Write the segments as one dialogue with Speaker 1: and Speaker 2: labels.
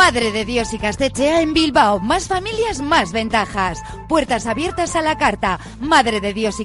Speaker 1: Madre de Dios y Castechea en Bilbao. Más familias, más ventajas. Puertas abiertas a la carta. Madre de Dios y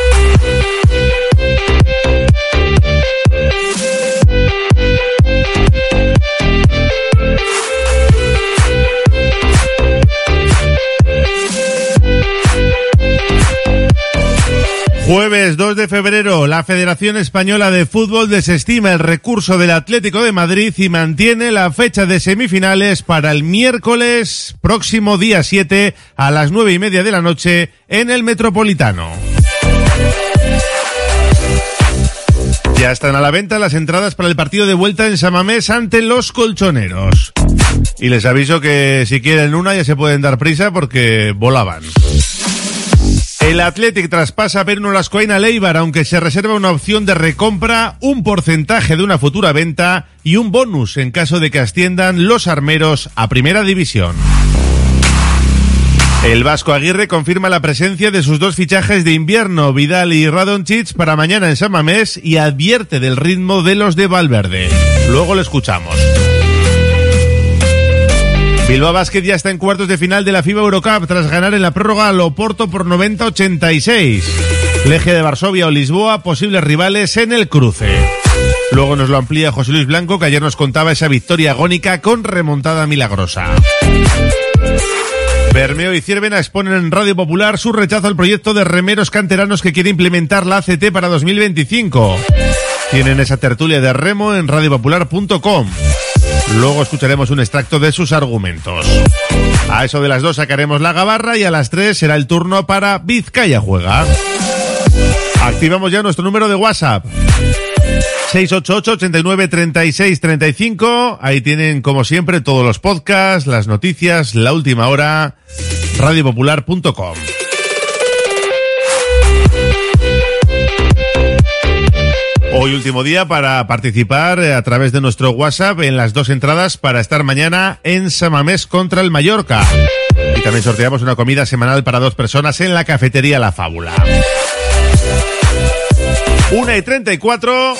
Speaker 2: Jueves 2 de febrero, la Federación Española de Fútbol desestima el recurso del Atlético de Madrid y mantiene la fecha de semifinales para el miércoles próximo día 7 a las nueve y media de la noche en el Metropolitano. Ya están a la venta las entradas para el partido de vuelta en Samamés ante los colchoneros. Y les aviso que si quieren una ya se pueden dar prisa porque volaban. El Athletic traspasa a Perno Lascoain a Leibar, aunque se reserva una opción de recompra, un porcentaje de una futura venta y un bonus en caso de que asciendan los armeros a Primera División. El Vasco Aguirre confirma la presencia de sus dos fichajes de invierno, Vidal y Radonchich, para mañana en San Mamés y advierte del ritmo de los de Valverde. Luego lo escuchamos. Bilbao Basket ya está en cuartos de final de la FIBA Eurocup tras ganar en la prórroga al Oporto por 90-86. Leje de Varsovia o Lisboa, posibles rivales en el cruce. Luego nos lo amplía José Luis Blanco, que ayer nos contaba esa victoria agónica con remontada milagrosa. Bermeo y Ciervena exponen en Radio Popular su rechazo al proyecto de remeros canteranos que quiere implementar la ACT para 2025. Tienen esa tertulia de remo en radiopopular.com. Luego escucharemos un extracto de sus argumentos. A eso de las dos sacaremos la gabarra y a las tres será el turno para Vizcaya Juega. Activamos ya nuestro número de WhatsApp. 688-89-36-35. Ahí tienen, como siempre, todos los podcasts, las noticias, la última hora, radiopopular.com. Hoy último día para participar eh, a través de nuestro WhatsApp en las dos entradas para estar mañana en Samamés contra el Mallorca. Y también sorteamos una comida semanal para dos personas en la cafetería La Fábula. Una y treinta y cuatro.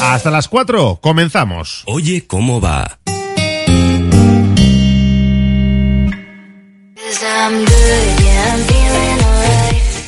Speaker 2: Hasta las cuatro. Comenzamos.
Speaker 3: Oye cómo va.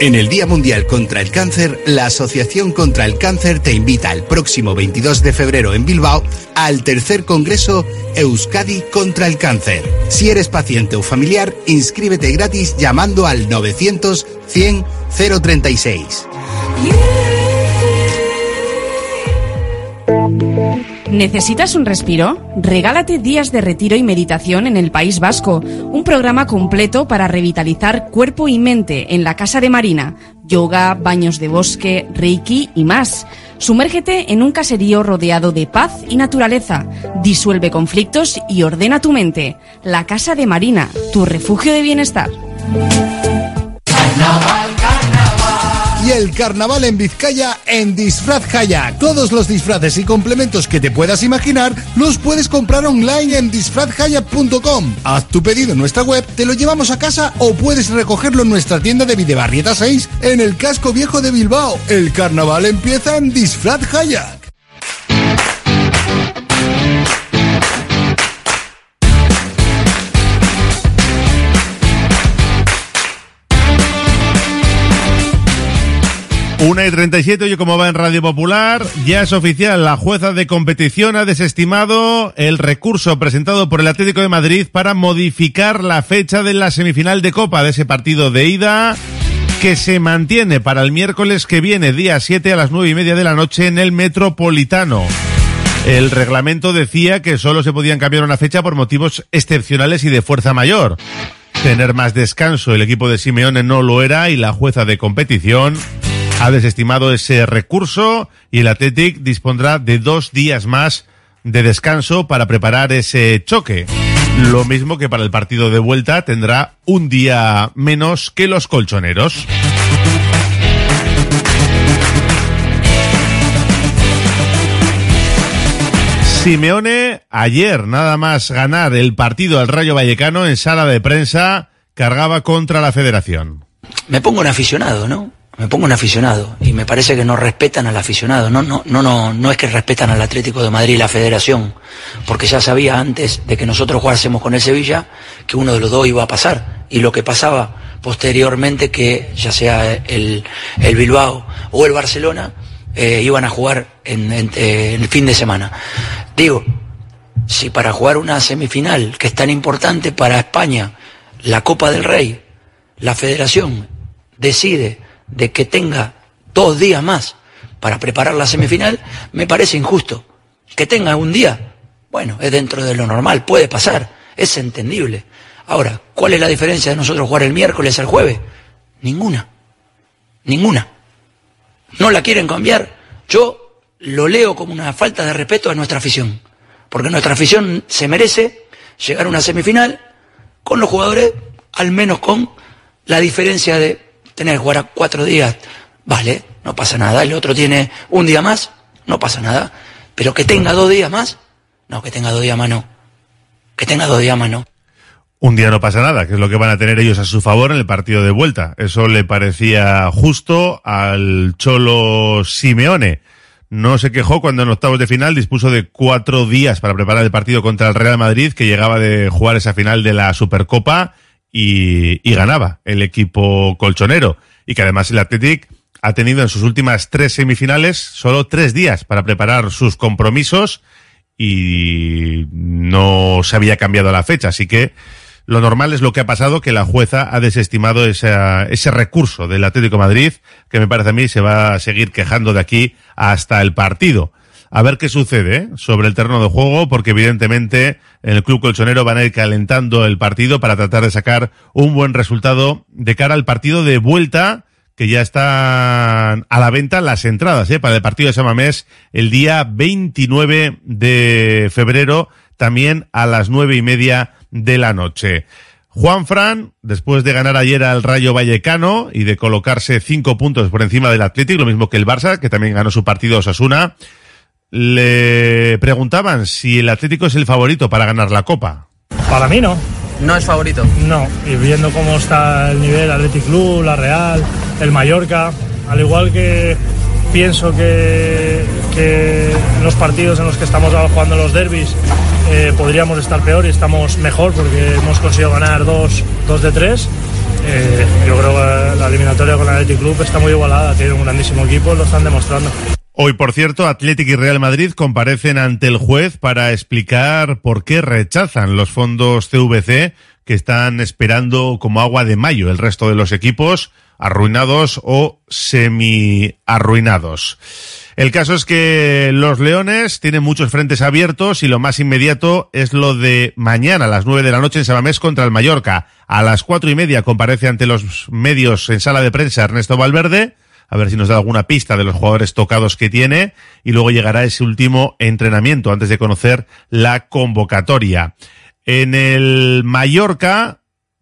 Speaker 4: En el Día Mundial contra el Cáncer, la Asociación contra el Cáncer te invita el próximo 22 de febrero en Bilbao al tercer Congreso Euskadi contra el Cáncer. Si eres paciente o familiar, inscríbete gratis llamando al 900 100 036.
Speaker 5: ¿Necesitas un respiro? Regálate días de retiro y meditación en el País Vasco, un programa completo para revitalizar cuerpo y mente en la Casa de Marina, yoga, baños de bosque, reiki y más. Sumérgete en un caserío rodeado de paz y naturaleza, disuelve conflictos y ordena tu mente. La Casa de Marina, tu refugio de bienestar.
Speaker 6: El carnaval en Vizcaya en Disfraz Jaya. Todos los disfraces y complementos que te puedas imaginar los puedes comprar online en disfrazjaya.com. Haz tu pedido en nuestra web, te lo llevamos a casa o puedes recogerlo en nuestra tienda de Videbarrieta 6 en el casco viejo de Bilbao. El carnaval empieza en Disfraz Jaya.
Speaker 2: Una y 37, oye, como va en Radio Popular, ya es oficial, la jueza de competición ha desestimado el recurso presentado por el Atlético de Madrid para modificar la fecha de la semifinal de Copa de ese partido de ida que se mantiene para el miércoles que viene, día 7 a las nueve y media de la noche en el Metropolitano. El reglamento decía que solo se podían cambiar una fecha por motivos excepcionales y de fuerza mayor. Tener más descanso el equipo de Simeone no lo era y la jueza de competición ha desestimado ese recurso y el Athletic dispondrá de dos días más de descanso para preparar ese choque. Lo mismo que para el partido de vuelta tendrá un día menos que los colchoneros. Simeone ayer nada más ganar el partido al Rayo Vallecano en sala de prensa cargaba contra la federación.
Speaker 7: Me pongo un aficionado, ¿no? Me pongo un aficionado y me parece que no respetan al aficionado. No, no, no, no, no es que respetan al Atlético de Madrid y la Federación, porque ya sabía antes de que nosotros jugásemos con el Sevilla que uno de los dos iba a pasar y lo que pasaba posteriormente que ya sea el, el Bilbao o el Barcelona eh, iban a jugar en, en, en el fin de semana. Digo, si para jugar una semifinal que es tan importante para España, la Copa del Rey, la Federación decide de que tenga dos días más para preparar la semifinal, me parece injusto. Que tenga un día, bueno, es dentro de lo normal, puede pasar, es entendible. Ahora, ¿cuál es la diferencia de nosotros jugar el miércoles al jueves? Ninguna. Ninguna. ¿No la quieren cambiar? Yo lo leo como una falta de respeto a nuestra afición. Porque nuestra afición se merece llegar a una semifinal con los jugadores, al menos con la diferencia de tener que jugar cuatro días, vale, no pasa nada. El otro tiene un día más, no pasa nada. Pero que tenga dos días más, no, que tenga dos días más no. Que tenga dos días más no.
Speaker 2: Un día no pasa nada, que es lo que van a tener ellos a su favor en el partido de vuelta. Eso le parecía justo al Cholo Simeone. No se quejó cuando en octavos de final dispuso de cuatro días para preparar el partido contra el Real Madrid, que llegaba de jugar esa final de la Supercopa y, ganaba el equipo colchonero. Y que además el Athletic ha tenido en sus últimas tres semifinales solo tres días para preparar sus compromisos y no se había cambiado la fecha. Así que Lo normal es lo que ha pasado, que la jueza ha desestimado esa, ese recurso del Atlético Madrid, que me parece a mí se va a seguir quejando de aquí hasta el partido. A ver qué sucede ¿eh? sobre el terreno de juego, porque evidentemente en el club colchonero van a ir calentando el partido para tratar de sacar un buen resultado de cara al partido de vuelta que ya están a la venta las entradas ¿eh? para el partido de Samamés el día 29 de febrero, también a las nueve y media de la noche. Juan Fran, después de ganar ayer al Rayo Vallecano y de colocarse cinco puntos por encima del Atlético, lo mismo que el Barça, que también ganó su partido Osasuna, le preguntaban si el Atlético es el favorito para ganar la Copa.
Speaker 8: Para mí no.
Speaker 9: ¿No es favorito?
Speaker 8: No, y viendo cómo está el nivel Athletic Club, la Real, el Mallorca, al igual que pienso que, que en los partidos en los que estamos ahora jugando los derbis eh, podríamos estar peor y estamos mejor porque hemos conseguido ganar dos, dos de tres. Eh, yo creo que la eliminatoria con el Athletic Club está muy igualada, tiene un grandísimo equipo, lo están demostrando.
Speaker 2: Hoy, por cierto, Atlético y Real Madrid comparecen ante el juez para explicar por qué rechazan los fondos CVC que están esperando como agua de mayo el resto de los equipos arruinados o semi arruinados. El caso es que los Leones tienen muchos frentes abiertos y lo más inmediato es lo de mañana a las nueve de la noche en Sabamés contra el Mallorca. A las cuatro y media comparece ante los medios en sala de prensa Ernesto Valverde a ver si nos da alguna pista de los jugadores tocados que tiene. Y luego llegará ese último entrenamiento antes de conocer la convocatoria. En el Mallorca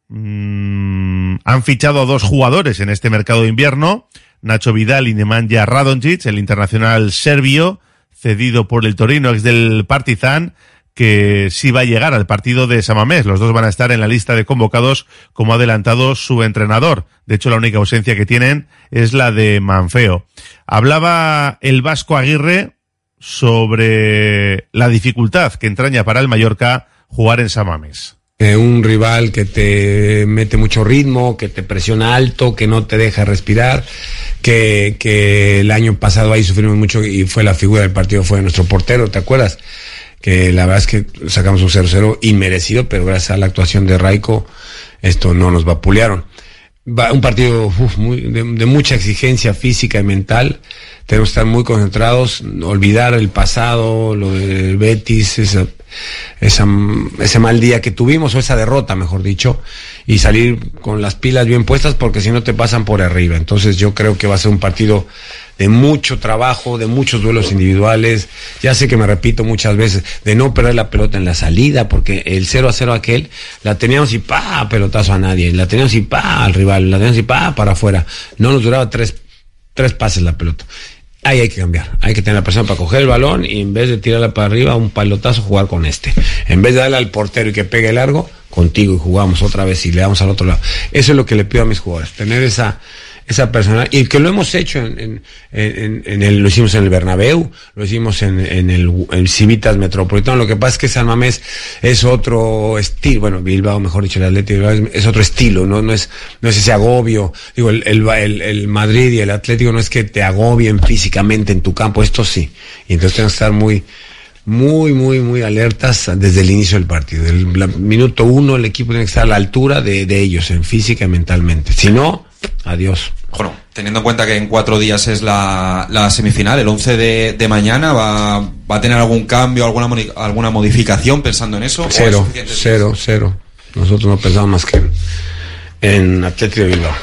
Speaker 2: mmm, han fichado a dos jugadores en este mercado de invierno, Nacho Vidal y Nemanja Radonjic, el internacional serbio, cedido por el Torino, ex del Partizan, que sí va a llegar al partido de Samamés. Los dos van a estar en la lista de convocados, como ha adelantado su entrenador. De hecho, la única ausencia que tienen es la de Manfeo. Hablaba el Vasco Aguirre sobre la dificultad que entraña para el Mallorca jugar en Samamés.
Speaker 10: Un rival que te mete mucho ritmo, que te presiona alto, que no te deja respirar, que, que el año pasado ahí sufrimos mucho y fue la figura del partido, fue nuestro portero, ¿te acuerdas? Que la verdad es que sacamos un 0-0 inmerecido, pero gracias a la actuación de Raico, esto no nos vapulearon. Va, un partido muy, de, de, mucha exigencia física y mental. Tenemos que estar muy concentrados, olvidar el pasado, lo del Betis, esa, esa, ese mal día que tuvimos, o esa derrota, mejor dicho, y salir con las pilas bien puestas porque si no te pasan por arriba. Entonces yo creo que va a ser un partido de mucho trabajo, de muchos duelos individuales. Ya sé que me repito muchas veces, de no perder la pelota en la salida, porque el 0 a 0 aquel, la teníamos y pa, pelotazo a nadie, la teníamos y pa al rival, la teníamos y pa para afuera. No nos duraba tres, tres pases la pelota. Ahí hay que cambiar, hay que tener la persona para coger el balón y en vez de tirarla para arriba, un palotazo, jugar con este. En vez de darle al portero y que pegue largo, contigo y jugamos otra vez y le damos al otro lado. Eso es lo que le pido a mis jugadores, tener esa, esa persona y que lo hemos hecho en, en, en, en, el lo hicimos en el Bernabéu lo hicimos en, en el en Civitas Metropolitano lo que pasa es que San Mamés es otro estilo bueno Bilbao mejor dicho el Atlético es, es, otro estilo no no es no es ese agobio digo el, el, el, Madrid y el Atlético no es que te agobien físicamente en tu campo esto sí y entonces tenemos que estar muy muy, muy, muy alertas desde el inicio del partido. El, minuto uno el equipo tiene que estar a la altura de, de ellos, en física y mentalmente. Si no, adiós.
Speaker 11: Bueno, teniendo en cuenta que en cuatro días es la, la semifinal, el 11 de, de mañana, ¿va, ¿va, a tener algún cambio, alguna, alguna modificación pensando en eso?
Speaker 10: Cero, cero, cero. Nosotros no pensamos más que en, en Atlético de Bilbao.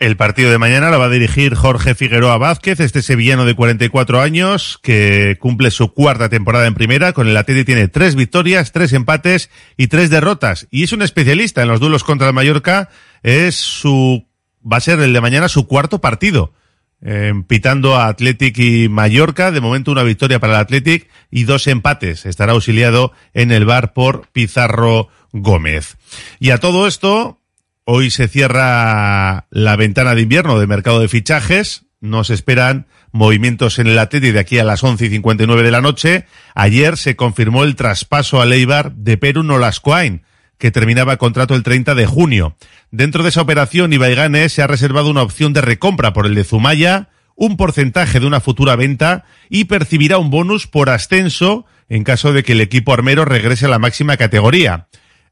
Speaker 2: El partido de mañana lo va a dirigir Jorge Figueroa Vázquez, este sevillano de 44 años que cumple su cuarta temporada en primera. Con el Atleti tiene tres victorias, tres empates y tres derrotas. Y es un especialista en los duelos contra el Mallorca. Es su, va a ser el de mañana su cuarto partido. Eh, pitando a Athletic y Mallorca. De momento una victoria para el Athletic y dos empates. Estará auxiliado en el bar por Pizarro Gómez. Y a todo esto, Hoy se cierra la ventana de invierno de mercado de fichajes. Nos esperan movimientos en el Atleti de aquí a las 11 y 59 de la noche. Ayer se confirmó el traspaso a Leibar de Perú Nolascoain, que terminaba contrato el 30 de junio. Dentro de esa operación, Ibaigane se ha reservado una opción de recompra por el de Zumaya, un porcentaje de una futura venta y percibirá un bonus por ascenso en caso de que el equipo armero regrese a la máxima categoría.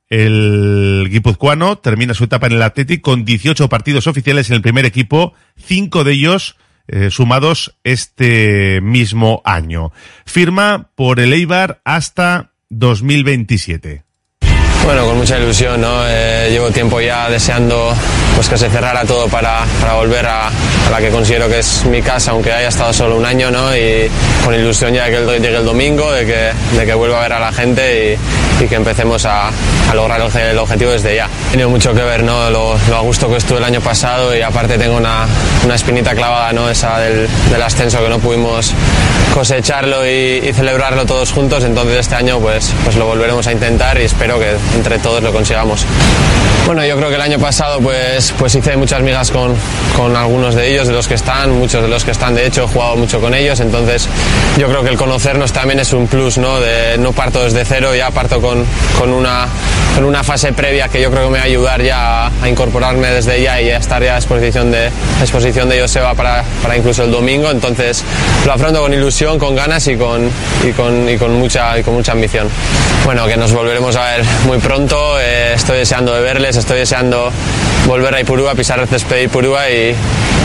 Speaker 2: El guipuzcoano termina su etapa en el Athletic con 18 partidos oficiales en el primer equipo, cinco de ellos eh, sumados este mismo año. Firma por el Eibar hasta 2027.
Speaker 9: Bueno, con mucha ilusión, ¿no? Eh, llevo tiempo ya deseando pues que se cerrara todo para, para volver a, a, la que considero que es mi casa, aunque haya estado solo un año, ¿no? Y con ilusión ya de que llegue el domingo, de que, de que vuelva a ver a la gente y, y que empecemos a, a lograr el, el, objetivo desde ya. He tenido mucho que ver, ¿no? Lo, lo, a gusto que estuve el año pasado y aparte tengo una, una espinita clavada, ¿no? Esa del, del ascenso que no pudimos cosecharlo y, y, celebrarlo todos juntos, entonces este año pues, pues lo volveremos a intentar y espero que entre todos lo consigamos. Bueno, yo creo que el año pasado pues, pues hice muchas migas con, con algunos de ellos, de los que están, muchos de los que están, de hecho he jugado mucho con ellos, entonces yo creo que el conocernos también es un plus, ¿no? De, no parto desde cero, ya parto con, con, una, con una fase previa que yo creo que me va a ayudar ya a, incorporarme desde ya y a estar ya a exposición de, a exposición de Joseba para, para incluso el domingo, entonces lo afronto con ilusión, con ganas y con, y con, y con, mucha, y con mucha ambición. Bueno, que nos volveremos a ver muy pronto, eh, estoy deseando de verles, estoy deseando volver a Ipurúa, pisar el césped de Ipurúa y,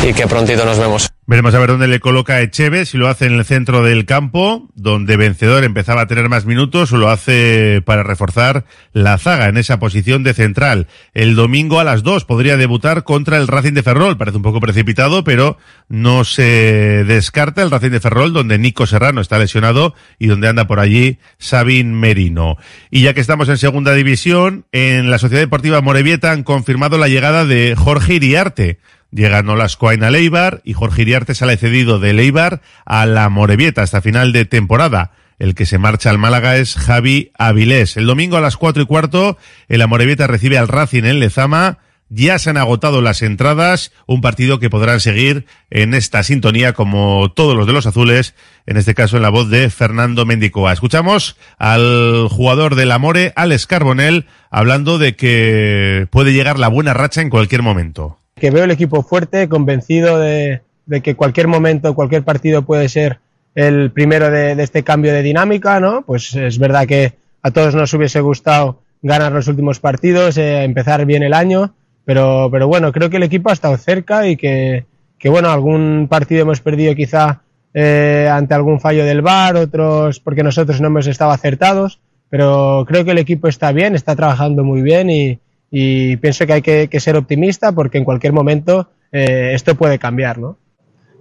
Speaker 9: y que prontito nos vemos.
Speaker 2: Veremos a ver dónde le coloca Echeve, si lo hace en el centro del campo, donde Vencedor empezaba a tener más minutos, o lo hace para reforzar la zaga en esa posición de central. El domingo a las 2 podría debutar contra el Racing de Ferrol. Parece un poco precipitado, pero no se descarta el Racing de Ferrol, donde Nico Serrano está lesionado y donde anda por allí Sabin Merino. Y ya que estamos en segunda división, en la Sociedad Deportiva Morevieta han confirmado la llegada de Jorge Iriarte. Llega Nolascoain a Leibar y Jorge Iriarte sale cedido de Leibar a la Morevieta hasta final de temporada. El que se marcha al Málaga es Javi Avilés. El domingo a las cuatro y cuarto, el Amorebieta recibe al Racing en Lezama. Ya se han agotado las entradas, un partido que podrán seguir en esta sintonía como todos los de los azules, en este caso en la voz de Fernando Mendicoa. Escuchamos al jugador del Amore, Alex Carbonell, hablando de que puede llegar la buena racha en cualquier momento
Speaker 12: que veo el equipo fuerte, convencido de, que cualquier momento, cualquier partido puede ser el primero de, de, este cambio de dinámica, ¿no? Pues es verdad que a todos nos hubiese gustado ganar los últimos partidos, eh, empezar bien el año, pero, pero bueno, creo que el equipo ha estado cerca y que, que bueno, algún partido hemos perdido quizá eh, ante algún fallo del VAR, otros porque nosotros no hemos estado acertados, pero creo que el equipo está bien, está trabajando muy bien y, y pienso que hay que, ser optimista porque en cualquier momento eh, esto puede cambiar, ¿no?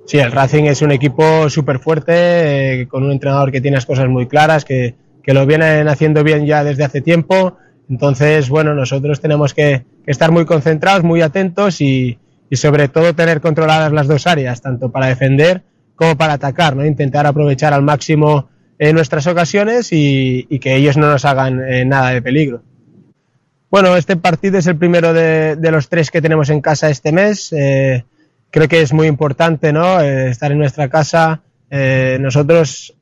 Speaker 12: Sí, el Racing es un equipo súper fuerte, eh, con un entrenador que tiene las cosas muy claras, que, que, lo vienen haciendo bien ya desde hace tiempo. Entonces, bueno, nosotros tenemos que, estar muy concentrados, muy atentos y, y, sobre todo tener controladas las dos áreas, tanto para defender como para atacar, ¿no? Intentar aprovechar al máximo eh, nuestras ocasiones y, que ellos no nos hagan nada de peligro. Bueno, este partido es el primero de, de, los tres que tenemos en casa este mes. Eh, creo que es muy importante, ¿no? Eh, estar en nuestra casa. Eh, nosotros,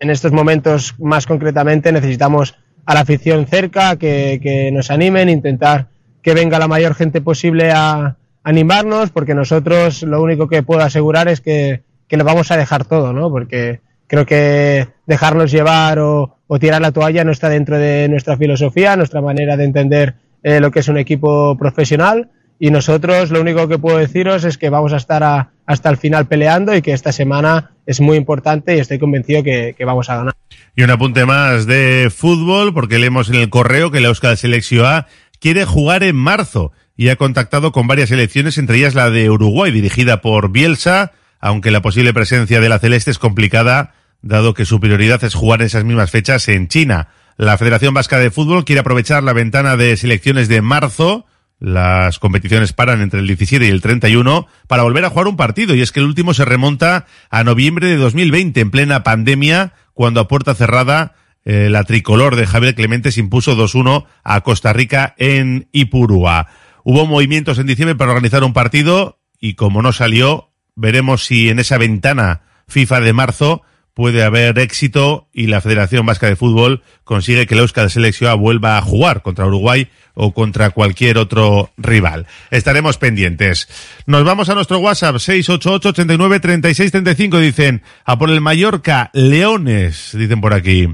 Speaker 12: en estos momentos, más concretamente, necesitamos a la afición cerca, que, que, nos animen, intentar que venga la mayor gente posible a animarnos, porque nosotros lo único que puedo asegurar es que, que lo vamos a dejar todo, ¿no? Porque creo que dejarnos llevar o, tirar la toalla no está dentro de nuestra filosofía, nuestra manera de entender eh, lo que es un equipo profesional. Y nosotros lo único que puedo deciros es que vamos a estar a, hasta el final peleando y que esta semana es muy importante y estoy convencido que, que, vamos a ganar.
Speaker 2: Y un apunte más de fútbol, porque leemos en el correo que la Euskal Selección A quiere jugar en marzo y ha contactado con varias selecciones, entre ellas la de Uruguay, dirigida por Bielsa, aunque la posible presencia de la Celeste es complicada dado que su prioridad es jugar esas mismas fechas en China. La Federación Vasca de Fútbol quiere aprovechar la ventana de selecciones de marzo, las competiciones paran entre el 17 y el 31, para volver a jugar un partido, y es que el último se remonta a noviembre de 2020, en plena pandemia, cuando a puerta cerrada eh, la tricolor de Javier Clemente se impuso 2-1 a Costa Rica en Ipurúa. Hubo movimientos en diciembre para organizar un partido, y como no salió, veremos si en esa ventana FIFA de marzo puede haber éxito y la Federación Vasca de Fútbol consigue que el Euskal Selección vuelva a jugar contra Uruguay o contra cualquier otro rival. Estaremos pendientes. Nos vamos a nuestro WhatsApp 688-89-3635. Dicen, a por el Mallorca, Leones, dicen por aquí.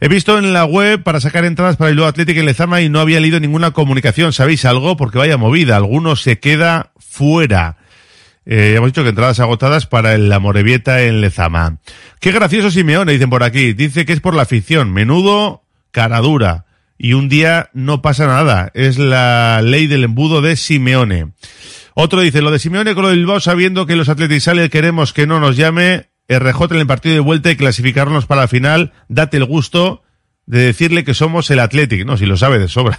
Speaker 2: He visto en la web para sacar entradas para el Lugo Atlético en Lezama y no había leído ninguna comunicación. ¿Sabéis algo? Porque vaya movida. Alguno se queda fuera. Eh, hemos dicho que entradas agotadas para el La Morevieta en Lezama. Qué gracioso Simeone, dicen por aquí. Dice que es por la afición. Menudo, cara dura. Y un día no pasa nada. Es la ley del embudo de Simeone. Otro dice, lo de Simeone con lo del Bilbao sabiendo que los atletisales queremos que no nos llame, RJ en el partido de vuelta y clasificarnos para la final, date el gusto de decirle que somos el Athletic. No, si lo sabe de sobra.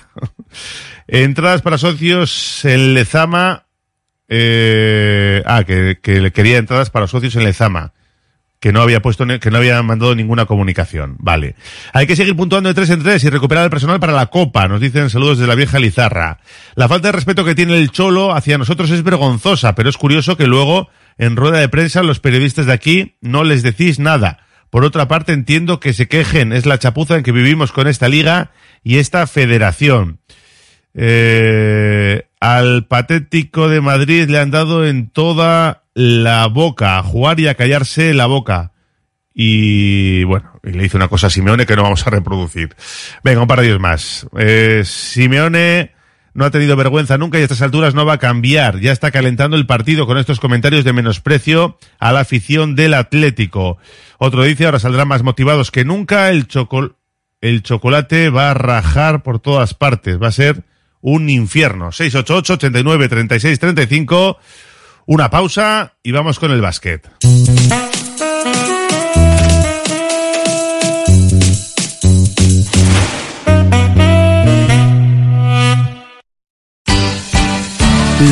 Speaker 2: Entradas para socios en Lezama, eh, ah, que, que le quería entradas para socios en Lezama. Que no había puesto, que no había mandado ninguna comunicación. Vale. Hay que seguir puntuando de tres en tres y recuperar el personal para la Copa, nos dicen saludos de la vieja Lizarra. La falta de respeto que tiene el Cholo hacia nosotros es vergonzosa, pero es curioso que luego, en rueda de prensa, los periodistas de aquí no les decís nada. Por otra parte, entiendo que se quejen, es la chapuza en que vivimos con esta liga y esta federación. Eh, al patético de Madrid le han dado en toda la boca, a jugar y a callarse la boca. Y bueno, y le hizo una cosa a Simeone que no vamos a reproducir. Venga, un par de días más. Eh, Simeone no ha tenido vergüenza nunca y a estas alturas no va a cambiar. Ya está calentando el partido con estos comentarios de menosprecio a la afición del Atlético. Otro dice, ahora saldrán más motivados que nunca. El, el chocolate va a rajar por todas partes. Va a ser un infierno. 688 89 36 35 una pausa y vamos con el básquet.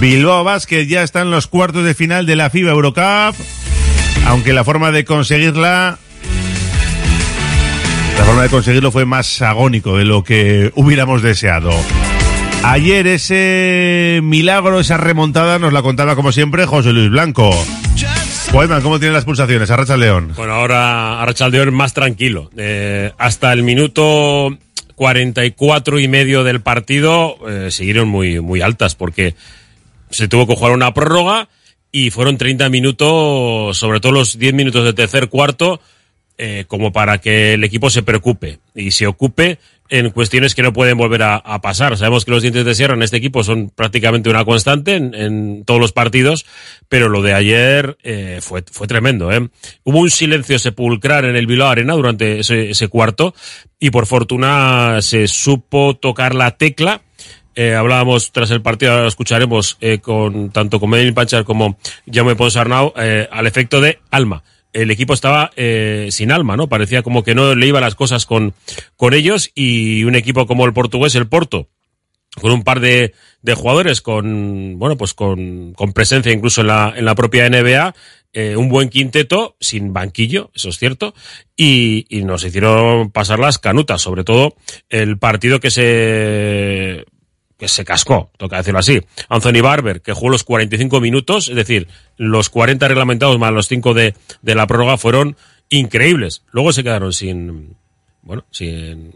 Speaker 2: Bilbao Basket ya está en los cuartos de final de la FIBA Eurocup, aunque la forma de conseguirla la forma de conseguirlo fue más agónico de lo que hubiéramos deseado. Ayer ese milagro, esa remontada, nos la contaba como siempre José Luis Blanco. Guayman, ¿cómo tienen las pulsaciones? Arracha León.
Speaker 13: Bueno, ahora Arracha León más tranquilo. Eh, hasta el minuto 44 y medio del partido eh, siguieron muy, muy altas porque se tuvo que jugar una prórroga y fueron 30 minutos, sobre todo los 10 minutos de tercer cuarto, eh, como para que el equipo se preocupe y se ocupe en cuestiones que no pueden volver a, a pasar. Sabemos que los dientes de sierra en este equipo son prácticamente una constante en, en todos los partidos, pero lo de ayer eh, fue, fue tremendo. ¿eh? Hubo un silencio sepulcral en el Bilbao Arena durante ese, ese cuarto y por fortuna se supo tocar la tecla. Eh, hablábamos tras el partido, ahora lo escucharemos eh, con tanto con Medellín Panchar como Jaume Ponsarnau, eh, al efecto de alma el equipo estaba eh, sin alma, ¿no? Parecía como que no le iban las cosas con, con ellos y un equipo como el portugués, el Porto, con un par de, de jugadores con, bueno, pues con, con presencia incluso en la, en la propia NBA, un buen quinteto, sin banquillo, eso es cierto, y, y nos hicieron pasar las canutas, sobre todo el partido que se que se cascó, toca decirlo así. Anthony Barber, que jugó los 45 minutos, es decir, los 40 reglamentados más los 5 de, de la prórroga fueron increíbles. Luego se quedaron sin, bueno, sin,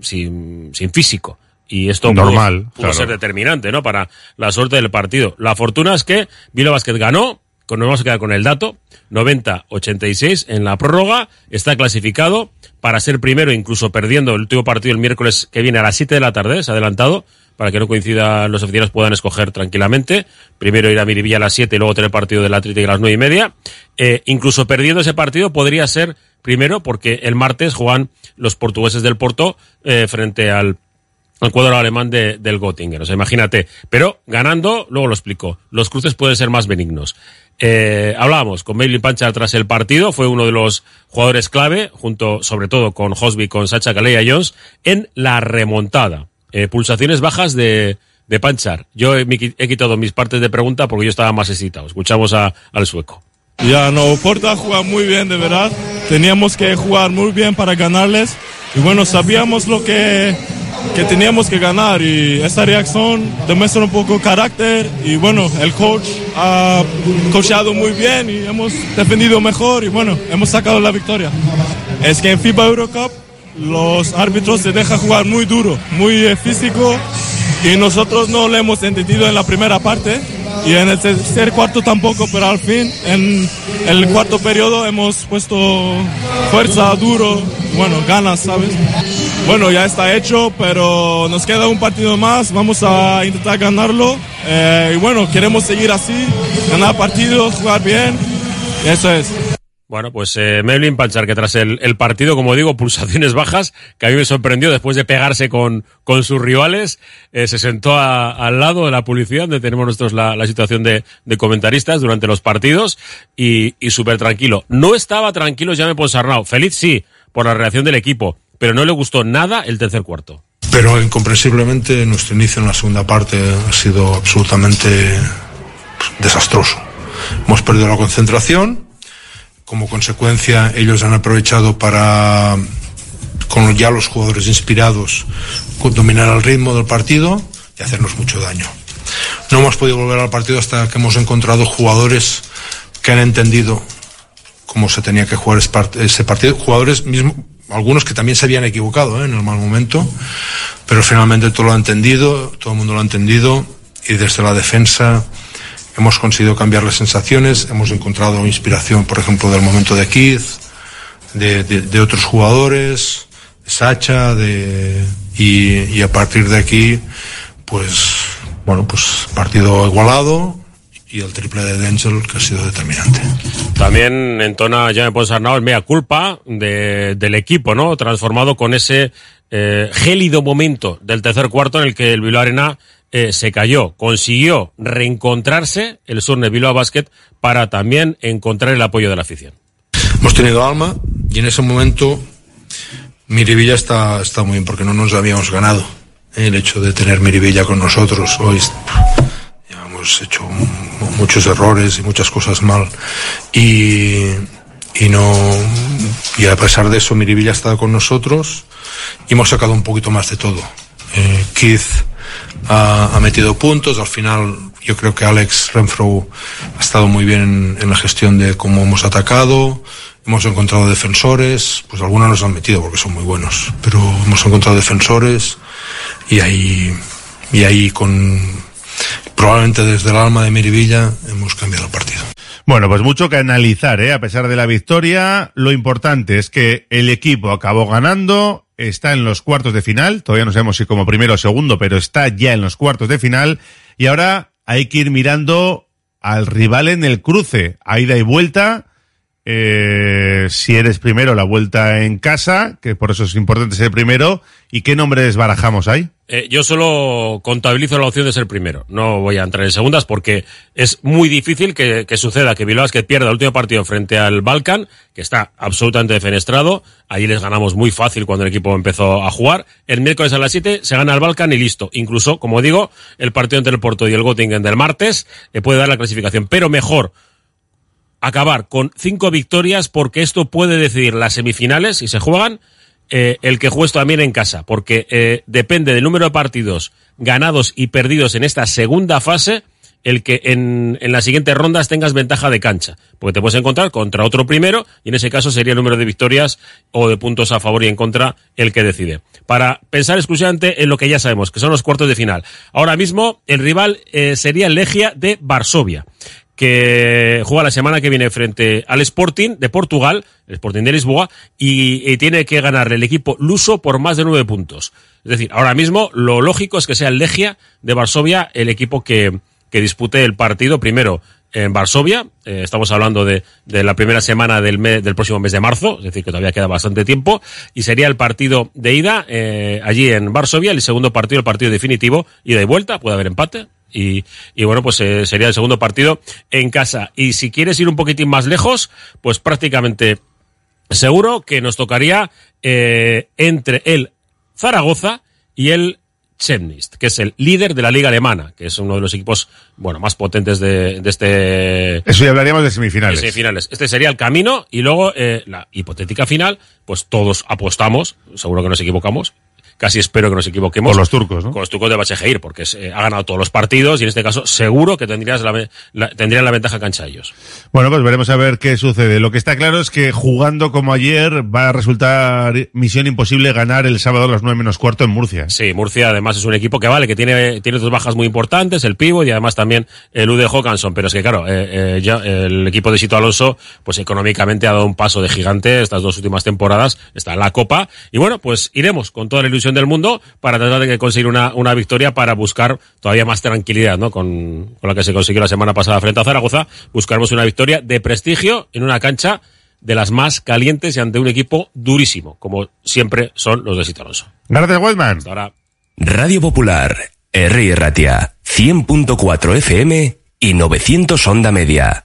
Speaker 13: sin, sin físico. Y esto
Speaker 2: Normal,
Speaker 13: pudo, pudo
Speaker 2: claro.
Speaker 13: ser determinante, ¿no? Para la suerte del partido. La fortuna es que Vilo Basket ganó, con, nos vamos a quedar con el dato, 90-86 en la prórroga, está clasificado para ser primero, incluso perdiendo el último partido el miércoles que viene a las 7 de la tarde, se ha adelantado, para que no coincidan los aficionados puedan escoger tranquilamente. Primero ir a Miribilla a las 7 y luego tener partido del Atlético a las 9 y media. Eh, incluso perdiendo ese partido podría ser primero porque el martes juegan los portugueses del Porto eh, frente al, al cuadro alemán de, del Göttingen. O sea, imagínate. Pero ganando, luego lo explico, los cruces pueden ser más benignos. Eh, hablábamos con Bailey Pancha tras el partido, fue uno de los jugadores clave, junto sobre todo con Hosby, con Sacha Calleja Jones, en la remontada. Eh, pulsaciones bajas de, de Panchar. Yo he, he quitado mis partes de pregunta porque yo estaba más excitado. Escuchamos a- al sueco.
Speaker 14: Ya, no, Porta juega muy bien, de verdad. Teníamos que jugar muy bien para ganarles. Y bueno, sabíamos lo que, que teníamos que ganar. Y esta reacción demuestra un poco carácter. Y bueno, el coach ha coachado muy bien y hemos defendido mejor. Y bueno, hemos sacado la victoria. Es que en FIBA Eurocup los árbitros se dejan jugar muy duro, muy eh, físico. Y nosotros no lo hemos entendido en la primera parte y en el tercer cuarto tampoco, pero al fin en el cuarto periodo hemos puesto fuerza, duro, bueno, ganas, ¿sabes? Bueno, ya está hecho, pero nos queda un partido más, vamos a intentar ganarlo eh, y bueno, queremos seguir así, ganar partidos, jugar bien, eso es.
Speaker 13: Bueno, pues eh, Melvin Panchar, que tras el, el partido, como digo, pulsaciones bajas, que a mí me sorprendió después de pegarse con, con sus rivales, eh, se sentó a- al lado de la publicidad, donde tenemos nosotros la, la situación de, de comentaristas durante los partidos, y, y súper tranquilo. No estaba tranquilo ya me Ponsarnau. Feliz sí, por la reacción del equipo, pero no le gustó nada el tercer cuarto.
Speaker 15: Pero incomprensiblemente nuestro inicio en la segunda parte ha sido absolutamente desastroso. Hemos perdido la concentración, como consecuencia ellos han aprovechado para, con ya los jugadores inspirados, dominar el ritmo del partido y hacernos mucho daño. No hemos podido volver al partido hasta que hemos encontrado jugadores que han entendido cómo se tenía que jugar ese partido. Jugadores mismo, algunos que también se habían equivocado ¿eh? en el mal momento, pero finalmente todo lo ha entendido, todo el mundo lo ha entendido y desde la defensa hemos conseguido cambiar las sensaciones, hemos encontrado inspiración, por ejemplo, del momento de Keith, de, otros jugadores, de Sacha, de, y, a partir de aquí, pues, bueno, pues partido igualado y el triple de Denzel que ha sido determinante.
Speaker 13: También entona ya me Ponsarnau el mea culpa de, del equipo, ¿no? Transformado con ese eh, gélido momento del tercer cuarto en el que el Bilbao Arena eh, se cayó. Consiguió reencontrarse el Surne Bilbao Basket para también encontrar el apoyo de la afición.
Speaker 15: Hemos tenido alma y en ese momento Miribilla está, está muy bien porque no nos habíamos ganado. ¿eh? El hecho de tener Miribilla con nosotros hoy, llevamos pues hecho muchos errores y muchas cosas mal y, y no y a pesar de eso Miribilla estado con nosotros y hemos sacado un poquito más de todo Eh, Keith ha, ha metido puntos. Al final yo creo que Alex Renfro ha estado muy bien en, en la gestión de cómo hemos atacado. Hemos encontrado defensores. Pues algunos nos han metido porque son muy buenos. Pero hemos encontrado defensores y ahí y ahí con probablemente desde el alma de Miribilla hemos cambiado el partido.
Speaker 2: Bueno, pues mucho que analizar, ¿eh? A pesar de la victoria, lo importante es que el equipo acabó ganando, está en los cuartos de final, todavía no sabemos si como primero o segundo, pero está ya en los cuartos de final, y ahora hay que ir mirando al rival en el cruce, a ida y vuelta, eh, si eres primero la vuelta en casa, que por eso es importante ser primero, ¿y qué nombres barajamos ahí?
Speaker 13: Eh, yo solo contabilizo la opción de ser primero. No voy a entrar en segundas porque es muy difícil que, que suceda que Bilbao Basket pierda el último partido frente al Balkan, que está absolutamente defenestrado. Allí les ganamos muy fácil cuando el equipo empezó a jugar. El miércoles a las 7 se gana el Balkan y listo. Incluso, como digo, el partido entre el Porto y el Göttingen del martes eh, puede dar la clasificación. Pero mejor acabar con cinco victorias porque esto puede decidir las semifinales y se juegan eh, el que juegues también en casa, porque eh, depende del número de partidos ganados y perdidos en esta segunda fase, el que en, en las siguientes rondas tengas ventaja de cancha, porque te puedes encontrar contra otro primero y en ese caso sería el número de victorias o de puntos a favor y en contra el que decide. Para pensar exclusivamente en lo que ya sabemos, que son los cuartos de final. Ahora mismo el rival eh, sería Legia de Varsovia que juega la semana que viene frente al Sporting de Portugal, el Sporting de Lisboa, y, y tiene que ganarle el equipo luso por más de nueve puntos. Es decir, ahora mismo lo lógico es que sea el Legia de Varsovia el equipo que, que dispute el partido primero en Varsovia. Eh, estamos hablando de, de la primera semana del, mes, del próximo mes de marzo, es decir, que todavía queda bastante tiempo. Y sería el partido de ida eh, allí en Varsovia, el segundo partido, el partido definitivo, ida y vuelta, puede haber empate. Y, y bueno, pues eh, sería el segundo partido en casa. Y si quieres ir un poquitín más lejos, pues prácticamente seguro que nos tocaría entre el Zaragoza y el Chemnist, que es el líder de la liga alemana, que es uno de los equipos, bueno, más potentes de, de este...
Speaker 2: Eso ya hablaríamos de semifinales.
Speaker 13: de semifinales. Este sería el camino y luego eh, la hipotética final, pues todos apostamos, seguro que nos equivocamos, casi espero que nos equivoquemos.
Speaker 2: Por los turcos, ¿no?
Speaker 13: Con los turcos de Bachegeir, porque eh, ha ganado todos los partidos y en este caso seguro que tendrías la, la- tendrían la ventaja cancha ellos.
Speaker 2: Bueno, pues veremos a ver qué sucede. Lo que está claro es que jugando como ayer va a resultar misión imposible ganar el sábado a las nueve menos cuarto en Murcia.
Speaker 13: Sí, Murcia además es un equipo que vale, que tiene, tiene dos bajas muy importantes, el pívot y además también el Ude Hawkinson, pero es que claro, eh, eh, ya el equipo de Sito Alonso, pues económicamente ha dado un paso de gigante estas dos últimas temporadas, está en la Copa, y bueno, pues iremos con toda la ilusión del mundo para tratar de conseguir una, una victoria para buscar todavía más tranquilidad, ¿no? Con, con la que se consiguió la semana pasada frente a Zaragoza, buscaremos una victoria de prestigio en una cancha de las más calientes y ante un equipo durísimo, como siempre son los de Sito Alonso.
Speaker 2: Gracias.
Speaker 13: Hasta ahora.
Speaker 3: Radio Popular, R. Ratia, 100.4 FM y 900 Onda Media.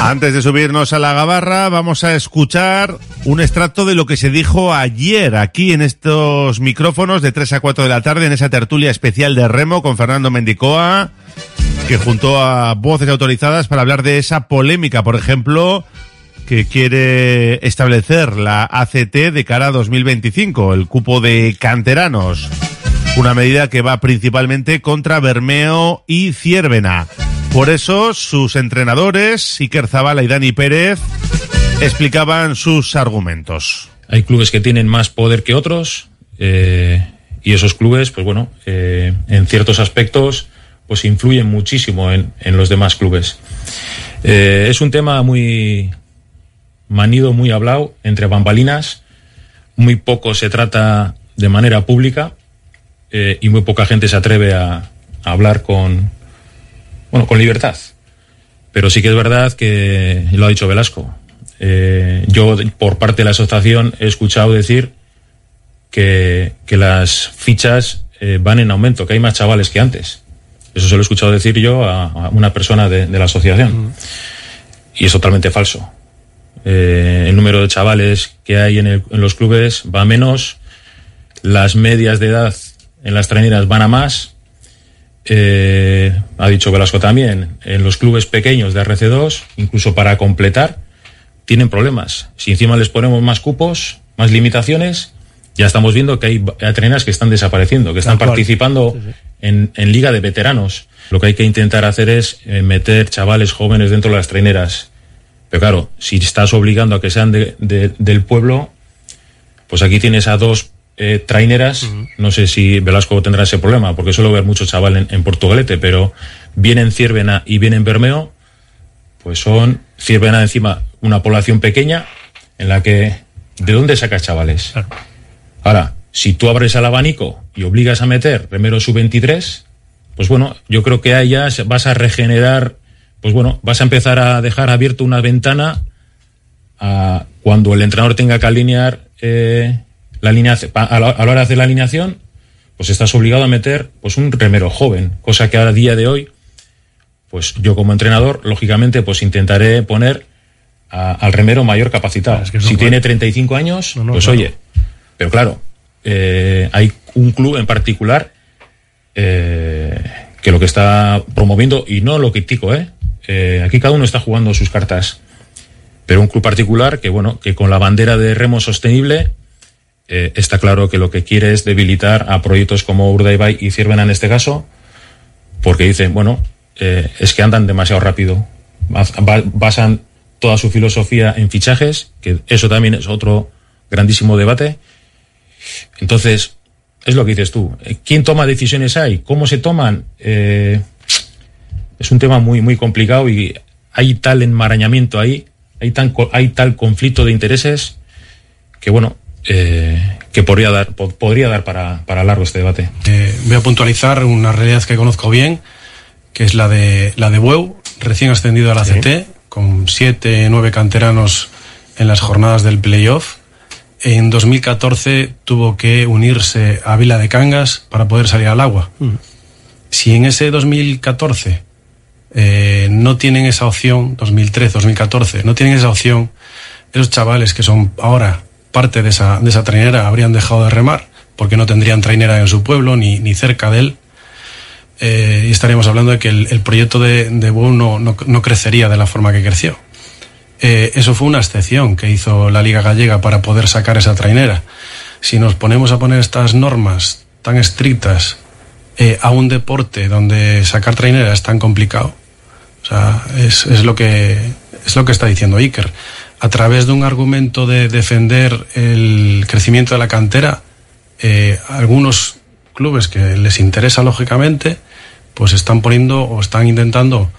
Speaker 2: Antes de subirnos a la gabarra, vamos a escuchar un extracto de lo que se dijo ayer aquí en estos micrófonos de 3 a 4 de la tarde en esa tertulia especial de Remo con Fernando Mendicoa, que juntó a voces autorizadas para hablar de esa polémica, por ejemplo, que quiere establecer la ACT de cara a 2025, el cupo de canteranos. Una medida que va principalmente contra Bermeo y Ciervena. Por eso, sus entrenadores, Iker Zabala y Dani Pérez, explicaban sus argumentos.
Speaker 16: Hay clubes que tienen más poder que otros eh, y esos clubes, pues bueno, eh, en ciertos aspectos, pues influyen muchísimo en, en los demás clubes. Eh, es un tema muy manido, muy hablado entre bambalinas. Muy poco se trata de manera pública y muy poca gente se atreve a, a hablar con, bueno, con libertad. Pero sí que es verdad que, lo ha dicho Velasco, eh, yo por parte de la asociación he escuchado decir que, que las fichas eh, van en aumento, que hay más chavales que antes. Eso se lo he escuchado decir yo a, a una persona de, de la asociación. Y es totalmente falso. Eh, el número de chavales que hay en, el- en los clubes va a menos, las medias de edad en las traineras van a más. Eh, ha dicho Velasco también, en los clubes pequeños de RC2, incluso para completar, tienen problemas. Si encima les ponemos más cupos, más limitaciones, ya estamos viendo que hay, traineras que están desapareciendo, que están participando En, en liga de veteranos. Lo que hay que intentar hacer es eh, meter chavales jóvenes dentro de las traineras. Pero claro, si estás obligando a que sean de- de- del pueblo, pues aquí tienes a dos eh, traineras. No sé si Velasco tendrá ese problema, porque suelo ver mucho chaval en, en Portugalete, pero vienen Ciervena y vienen Bermeo, pues son Ciervena encima una población pequeña en la que ¿de dónde sacas chavales? Ahora, si tú abres el abanico y obligas a meter remero sub-23, pues bueno, yo creo que ahí ya vas a regenerar, pues bueno, vas a empezar a dejar abierto una ventana a cuando el entrenador tenga que alinear eh, la línea a la, a la hora de hacer la alineación, pues estás obligado a meter pues un remero joven, cosa que ahora a día de hoy, pues yo como entrenador, lógicamente, pues intentaré poner a- al remero mayor capacitado. si
Speaker 17: no
Speaker 16: tiene
Speaker 17: puede.
Speaker 16: 35 años,
Speaker 17: no,
Speaker 16: pues
Speaker 17: claro.
Speaker 16: oye, pero claro, eh, hay un club en particular eh, que lo que está promoviendo, y no lo critico, ¿eh? Eh, aquí cada uno está jugando sus cartas, pero un club particular que, bueno, que con la bandera de remo sostenible, eh, está claro que lo que quiere es debilitar a proyectos como Urdaibai y Ciervena en este caso, porque dicen, bueno, eh, es que andan demasiado rápido, Bas- ba- basan toda su filosofía en fichajes, que eso también es otro grandísimo debate. Entonces, es lo que dices tú. Eh, ¿Quién toma decisiones ahí? ¿Cómo se toman? Es un tema muy, muy complicado y hay tal enmarañamiento ahí, hay, tan, hay tal conflicto de intereses que, bueno, eh, que podría dar, po- podría dar para, para largo este debate.
Speaker 18: Eh, voy a puntualizar una realidad que conozco bien, que es la de la de Bueu, recién ascendido a la CT, con siete, nueve canteranos en las jornadas del playoff. En 2014 tuvo que unirse a Vila de Cangas para poder salir al agua. Si en ese 2014 eh, no tienen esa opción, 2013, 2014, no tienen esa opción, esos chavales que son ahora parte de esa, de esa trainera habrían dejado de remar porque no tendrían trainera en su pueblo ni, ni cerca de él. Eh, y estaríamos hablando de que el, el proyecto de, de no, no crecería de la forma que creció. Eh, eso fue una excepción que hizo la Liga Gallega para poder sacar esa trainera. Si nos ponemos a poner estas normas tan estrictas eh, a un deporte donde sacar trainera es tan complicado, o sea, es, es lo que es lo que está diciendo Iker. A través de un argumento de defender el crecimiento de la cantera, eh, algunos clubes que les interesa lógicamente, pues están poniendo o están intentando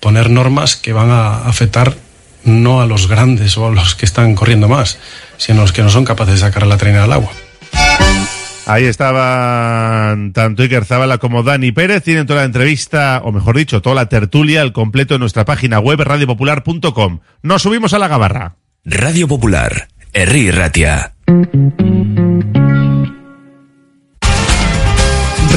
Speaker 18: poner normas que van a afectar no a los grandes o a los que están corriendo más, sino a los que no son capaces de sacar la trainera al agua.
Speaker 2: Ahí estaban tanto Iker Zabala como Dani Pérez. Tienen toda la entrevista, o mejor dicho, toda la tertulia al completo en nuestra página web radiopopular.com. Nos subimos a la gabarra.
Speaker 3: Radio Popular, Herri Ratia.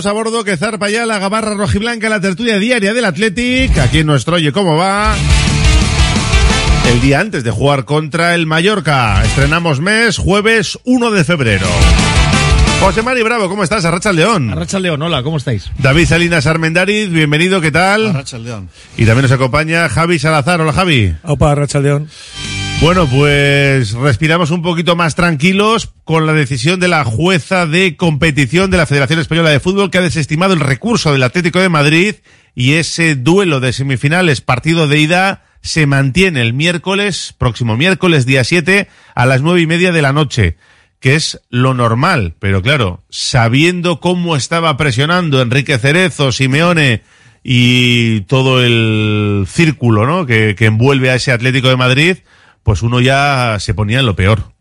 Speaker 2: Todos a bordo que zarpa ya la gabarra rojiblanca, la tertulia diaria del Athletic. Aquí en nuestro Oye Cómo Va. El día antes de jugar contra el Mallorca. Estrenamos mes, jueves 1 de febrero. José Mari Bravo, ¿cómo estás? Arracha León.
Speaker 19: Arracha León, hola, ¿cómo estáis?
Speaker 2: David Salinas Armendariz, bienvenido, ¿qué tal?
Speaker 19: Arracha León.
Speaker 2: Y también nos acompaña Javi Salazar. Hola, Javi.
Speaker 19: Opa, Arracha León.
Speaker 2: Bueno, pues respiramos un poquito más tranquilos con la decisión de la jueza de competición de la Federación Española de Fútbol que ha desestimado el recurso del Atlético de Madrid y ese duelo de semifinales, partido de ida, se mantiene el miércoles, próximo miércoles, día 7, a las nueve y media de la noche, que es lo normal. Pero claro, sabiendo cómo estaba presionando Enrique Cerezo, Simeone y todo el círculo, ¿no? Que, que envuelve a ese Atlético de Madrid, pues uno ya se ponía en lo peor.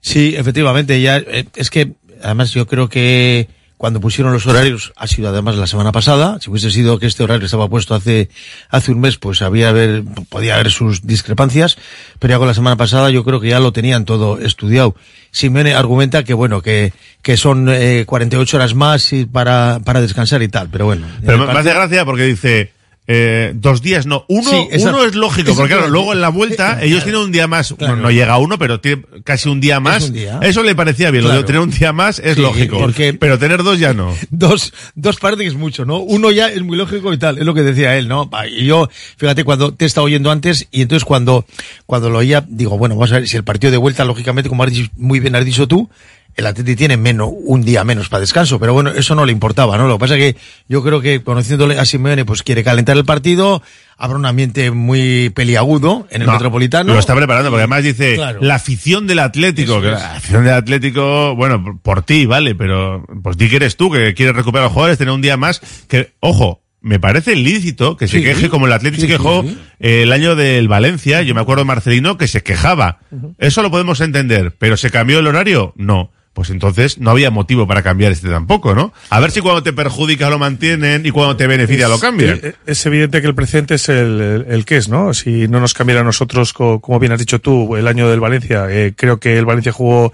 Speaker 19: Sí, efectivamente, ya eh, es que además yo creo que cuando pusieron los horarios ha sido además la semana pasada, si hubiese sido que este horario estaba puesto hace hace un mes, pues había haber podía haber sus discrepancias, pero ya con la semana pasada yo creo que ya lo tenían todo estudiado. Simeone argumenta que bueno, que que son eh, 48 horas más y para para descansar y tal, pero bueno.
Speaker 2: Pero me, me hace gracia porque dice eh, dos días no, uno,
Speaker 19: Sí,
Speaker 2: uno es lógico, porque claro, luego en la vuelta
Speaker 19: Eh,
Speaker 2: ellos
Speaker 19: claro.
Speaker 2: tienen un día más,
Speaker 19: Claro.
Speaker 2: no, no llega a uno, pero tiene casi un día más.
Speaker 19: un día.
Speaker 2: Eso le parecía bien, lo de tener un día más es
Speaker 19: Sí,
Speaker 2: lógico,
Speaker 19: porque-
Speaker 2: pero tener dos ya no.
Speaker 19: dos, dos parece que es mucho, ¿no? Uno ya es muy lógico y tal, es lo que decía él, ¿no? Y yo, fíjate, cuando te he estado oyendo antes, y entonces cuando, cuando lo oía, digo, bueno, vamos a ver si el partido de vuelta, lógicamente, como has dicho- muy bien has dicho tú, el Atleti tiene menos, un día menos para descanso, pero bueno, eso no le importaba, ¿no? Lo que pasa es que yo creo que conociéndole a Simeone, pues quiere calentar el partido, habrá un ambiente muy peliagudo en el
Speaker 2: No,
Speaker 19: Metropolitano.
Speaker 2: Lo está preparando, porque además dice
Speaker 19: Claro.
Speaker 2: la afición del Atlético. Que. La afición del Atlético, bueno, por, ti, vale, pero pues di que eres tú que quieres recuperar a los jugadores, tener un día más. Que, ojo, me parece lícito que se
Speaker 20: Sí.
Speaker 2: queje como el Atlético
Speaker 20: Sí,
Speaker 2: se quejó
Speaker 20: sí,
Speaker 2: eh, el año del Valencia. Yo me acuerdo de Marcelino que se quejaba. Eso lo podemos entender, pero ¿se cambió el horario? No. Pues entonces no había motivo para cambiar este tampoco, ¿no? A ver si cuando te perjudica lo mantienen y cuando te beneficia lo cambian.
Speaker 20: Es, es evidente que el precedente es el, el- el que es, ¿no? Si no nos cambiara a nosotros, co- como bien has dicho tú, el año del Valencia, eh, creo que el Valencia jugó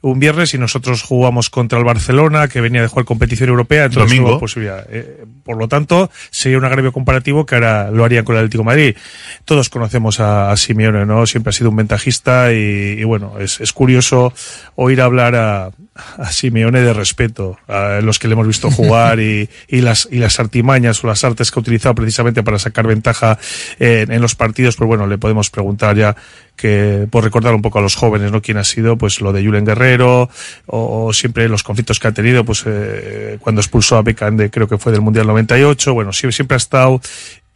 Speaker 20: un viernes y nosotros jugamos contra el Barcelona, que venía de jugar competición europea, entonces
Speaker 2: Domingo.
Speaker 20: no posibilidad. Eh, por lo tanto, sería un agravio comparativo que ahora lo harían con el Atlético de Madrid. Todos conocemos a, a Simeone, ¿no? Siempre ha sido un ventajista y, y bueno, es, es curioso oír hablar a, a Simeone de respeto, a los que le hemos visto jugar y, y las, y las artimañas o las artes que ha utilizado precisamente para sacar ventaja en, en los partidos, pues bueno, le podemos preguntar ya que por recordar un poco a los jóvenes, ¿no? Quién ha sido, pues lo de Julen Guerrero o, siempre los conflictos que ha tenido, pues eh, cuando expulsó a Beckham de, creo que fue del Mundial 98, bueno, siempre, siempre ha estado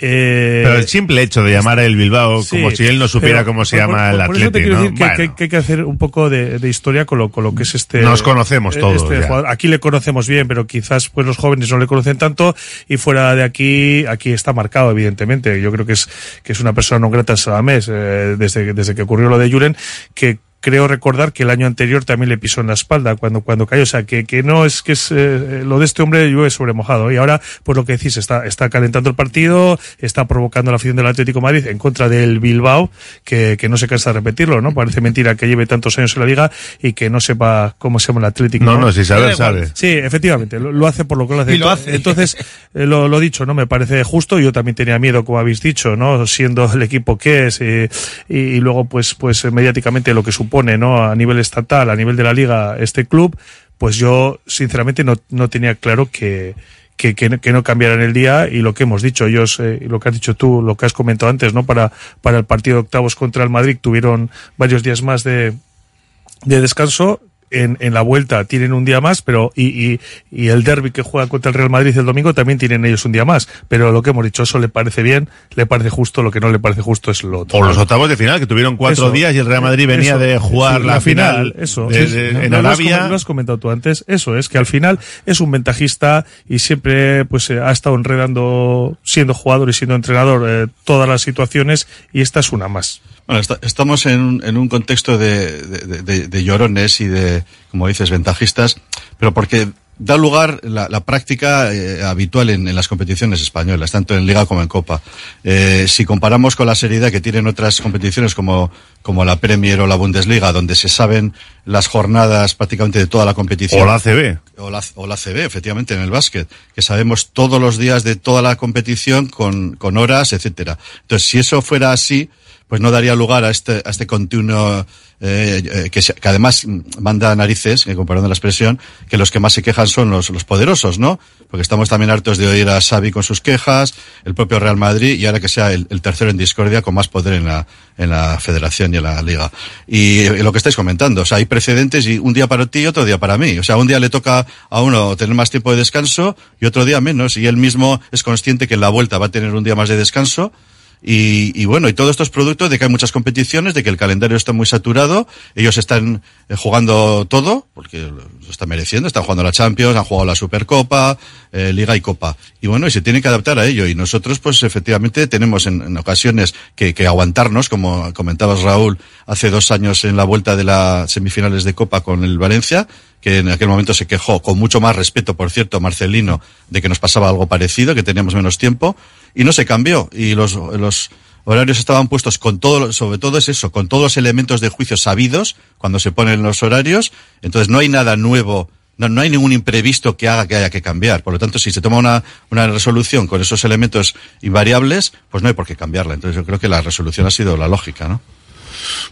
Speaker 20: eh,
Speaker 2: Pero el simple hecho de llamar a el Bilbao como si él no supiera cómo se
Speaker 20: por-
Speaker 2: llama
Speaker 20: por-
Speaker 2: el
Speaker 20: por eso te
Speaker 2: Atlético,
Speaker 20: quiero
Speaker 2: ¿no?
Speaker 20: decir que,
Speaker 2: Bueno.
Speaker 20: que- que hay que hacer un poco de, de historia con lo, con lo que es este.
Speaker 2: Nos conocemos todos, ya.
Speaker 20: jugador. Aquí le conocemos bien, pero quizás pues los jóvenes no le conocen tanto y fuera de aquí, aquí está marcado, evidentemente. Yo creo que es, que es una persona no grata en Sadamés, eh, desde, desde que ocurrió lo de Julen, que creo recordar que el año anterior también le pisó en la espalda cuando, cuando cayó. O sea, que, que no es que es eh, lo de este hombre llueve sobre mojado. Y ahora, pues lo que decís, está, está calentando el partido, está provocando la afición del Atlético de Madrid en contra del Bilbao, que, que no se cansa de repetirlo, ¿no? Parece mentira que lleve tantos años en la liga y que no sepa cómo se llama el Atlético.
Speaker 2: No, no, si saber, sabe.
Speaker 20: Sí, efectivamente, lo, lo hace por lo que lo hace.
Speaker 2: Y lo hace.
Speaker 20: Entonces, eh, lo, lo dicho, ¿no? Me parece justo. Yo también tenía miedo, como habéis dicho, ¿no? Siendo el equipo que es, eh, y, y luego, pues, pues, eh, mediáticamente lo que supone, ¿no? A nivel estatal, a nivel de la liga, este club, pues yo, sinceramente, no, no tenía claro que, que, que, no- que no cambiaran el día y lo que hemos dicho ellos, eh, lo que has dicho tú, lo que has comentado antes, ¿no? Para, para el partido de octavos contra el Madrid tuvieron varios días más de, de descanso. En, en la vuelta tienen un día más, pero y, y, y el derby que juega contra el Real Madrid el domingo también tienen ellos un día más. Pero lo que hemos dicho, eso le parece bien, le parece justo, lo que no le parece justo es lo otro.
Speaker 2: O los octavos de final, que tuvieron cuatro
Speaker 20: Eso,
Speaker 2: días y el Real Madrid venía
Speaker 20: eso,
Speaker 2: de jugar
Speaker 20: sí,
Speaker 2: la, final,
Speaker 20: eso,
Speaker 2: de-
Speaker 20: sí,
Speaker 2: de-
Speaker 20: no,
Speaker 2: en
Speaker 20: no, lo has
Speaker 2: Arabia.
Speaker 20: Lo has comentado tú antes, eso es que al final es un ventajista y siempre pues eh, ha estado enredando, siendo jugador y siendo entrenador, eh, todas las situaciones y esta es una más.
Speaker 21: Bueno, esta- estamos en un, en un contexto de, de- de- de llorones y de, como dices, ventajistas, pero porque da lugar la, la práctica eh, habitual en, en las competiciones españolas, tanto en Liga como en Copa. Eh, si comparamos con la seriedad que tienen otras competiciones como, como la Premier o la Bundesliga, donde se saben las jornadas prácticamente de toda la competición.
Speaker 2: O la ACB.
Speaker 21: O la, o la CB, efectivamente, en el básquet, que sabemos todos los días de toda la competición con, con horas, etcétera. Entonces, si eso fuera así, pues no daría lugar a este, a este continuo, eh, eh, que, se- que además manda narices, que comparando la expresión, que los que más se quejan son los, los poderosos, ¿no? Porque estamos también hartos de oír a Xavi con sus quejas, el propio Real Madrid, y ahora que sea el, el tercero en discordia con más poder en la, en la federación y en la liga. Y, eh, lo que estáis comentando, o sea, hay precedentes y un día para ti y otro día para mí. O sea, un día le toca a uno tener más tiempo de descanso y otro día menos, y él mismo es consciente que en la vuelta va a tener un día más de descanso, y, y bueno, y todo esto es producto de que hay muchas competiciones, de que el calendario está muy saturado, ellos están eh, jugando todo, porque lo están mereciendo, están jugando la Champions, han jugado la Supercopa, eh, Liga y Copa. Y bueno, y se tienen que adaptar a ello. Y nosotros, pues efectivamente, tenemos en, en ocasiones que, que aguantarnos, como comentabas Raúl, hace dos años en la vuelta de las semifinales de Copa con el Valencia, que en aquel momento se quejó, con mucho más respeto, por cierto, Marcelino, de que nos pasaba algo parecido, que teníamos menos tiempo, y no se cambió. Y los, los horarios estaban puestos con todo, sobre todo es eso, con todos los elementos de juicio sabidos cuando se ponen los horarios. Entonces no hay nada nuevo, no, no hay ningún imprevisto que haga que haya que cambiar. Por lo tanto, si se toma una, una resolución con esos elementos invariables, pues no hay por qué cambiarla. Entonces yo creo que la resolución ha sido la lógica, ¿no?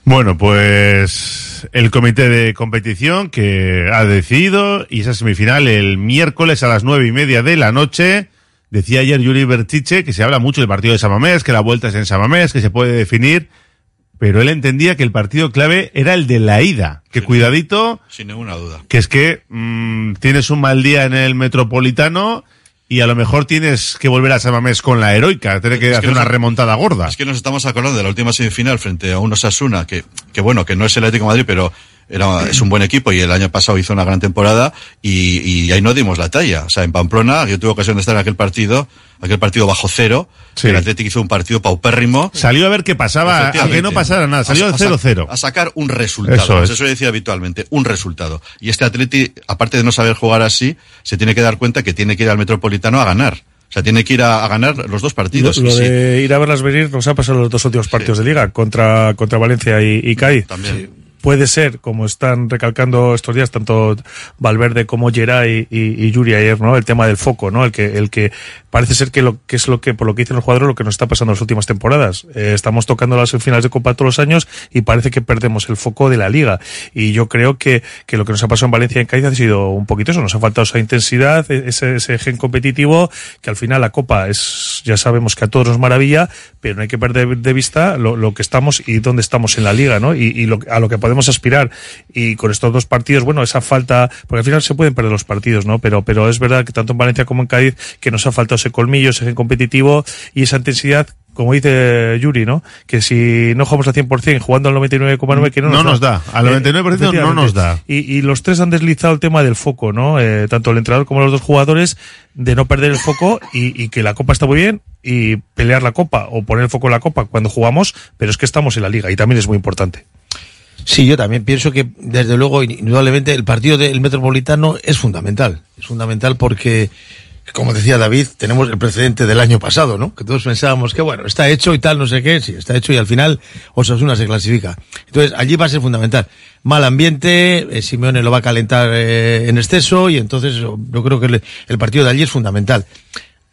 Speaker 2: Bueno, pues el comité de competición que ha decidido y esa semifinal el miércoles a las nueve y media de la noche. Decía ayer Yuri Bertiche que se habla mucho del partido de Samamés, que la vuelta es en Samamés, que se puede definir, pero él entendía que el partido clave era el de la ida. Que cuidadito,
Speaker 21: Sin ninguna duda.
Speaker 2: que es que mm, tienes un mal día en el Metropolitano y a lo mejor tienes que volver a Samamés con la heroica, tener que
Speaker 21: Es que
Speaker 2: hacer
Speaker 21: nos-
Speaker 2: una remontada gorda.
Speaker 21: Es que nos estamos acordando de la última semifinal frente a un Osasuna, que, que bueno, que no es el Atlético de Madrid, pero era, es un buen equipo y el año pasado hizo una gran temporada y, y ahí no dimos la talla. O sea, en Pamplona, yo tuve ocasión de estar en aquel partido, aquel partido bajo cero, el Atlético hizo un partido paupérrimo.
Speaker 2: Salió a ver qué pasaba, a que no pasara nada, salió
Speaker 21: A-
Speaker 2: al
Speaker 21: a sa-
Speaker 2: 0-0.
Speaker 21: A sacar un resultado.
Speaker 2: Eso es.
Speaker 21: Eso yo decía habitualmente, un resultado. Y este Atleti, aparte de no saber jugar así, se tiene que dar cuenta que tiene que ir al Metropolitano a ganar. O sea, tiene que ir a, a ganar los dos partidos.
Speaker 20: lo
Speaker 21: sí,
Speaker 20: de ir a verlas venir nos ha pasado en los dos últimos partidos de liga contra, contra Valencia y, y Cádiz.
Speaker 21: También.
Speaker 20: Puede ser, como están recalcando estos días tanto Valverde como Geray y, y, y Yuri ayer, ¿no? El tema del foco, ¿no? El que, el que parece ser que lo que es lo que, por lo que dicen los jugadores, lo que nos está pasando en las últimas temporadas. Eh, estamos tocando las finales de Copa todos los años y parece que perdemos el foco de la liga. Y yo creo que, que lo que nos ha pasado en Valencia y en Cádiz ha sido un poquito eso. Nos ha faltado esa intensidad, e- ese, ese gen competitivo, que al final la Copa es, ya sabemos que a todos nos maravilla, pero no hay que perder de vista lo, lo que estamos y dónde estamos en la liga, ¿no? Y, y lo, a lo que podemos aspirar. Y con estos dos partidos, bueno, esa falta, porque al final se pueden perder los partidos, ¿no? Pero, pero es verdad que tanto en Valencia como en Cádiz, que nos ha faltado ese colmillo, ese gen competitivo y esa intensidad como dice Yuri, ¿no? Que si no jugamos al 100% jugando al 99,9 que no,
Speaker 2: No nos da. Al 99% no
Speaker 20: efectivamente.
Speaker 2: nos da.
Speaker 20: Y, y los tres han deslizado el tema del foco, ¿no? Eh, tanto el entrenador como los dos jugadores, de no perder el foco y, y que la copa está muy bien y pelear la copa o poner el foco en la copa cuando jugamos, pero es que estamos en la liga y también es muy importante.
Speaker 19: Sí, yo también pienso que, desde luego, indudablemente, el partido del Metropolitano es fundamental. Es fundamental porque, como decía David, tenemos el precedente del año pasado, ¿no? Que todos pensábamos que, bueno, está hecho y tal, no sé qué, sí, está hecho y al final Osasuna se clasifica. Entonces, allí va a ser fundamental. Mal ambiente, eh, Simeone lo va a calentar eh, en exceso y entonces yo creo que el partido de allí es fundamental.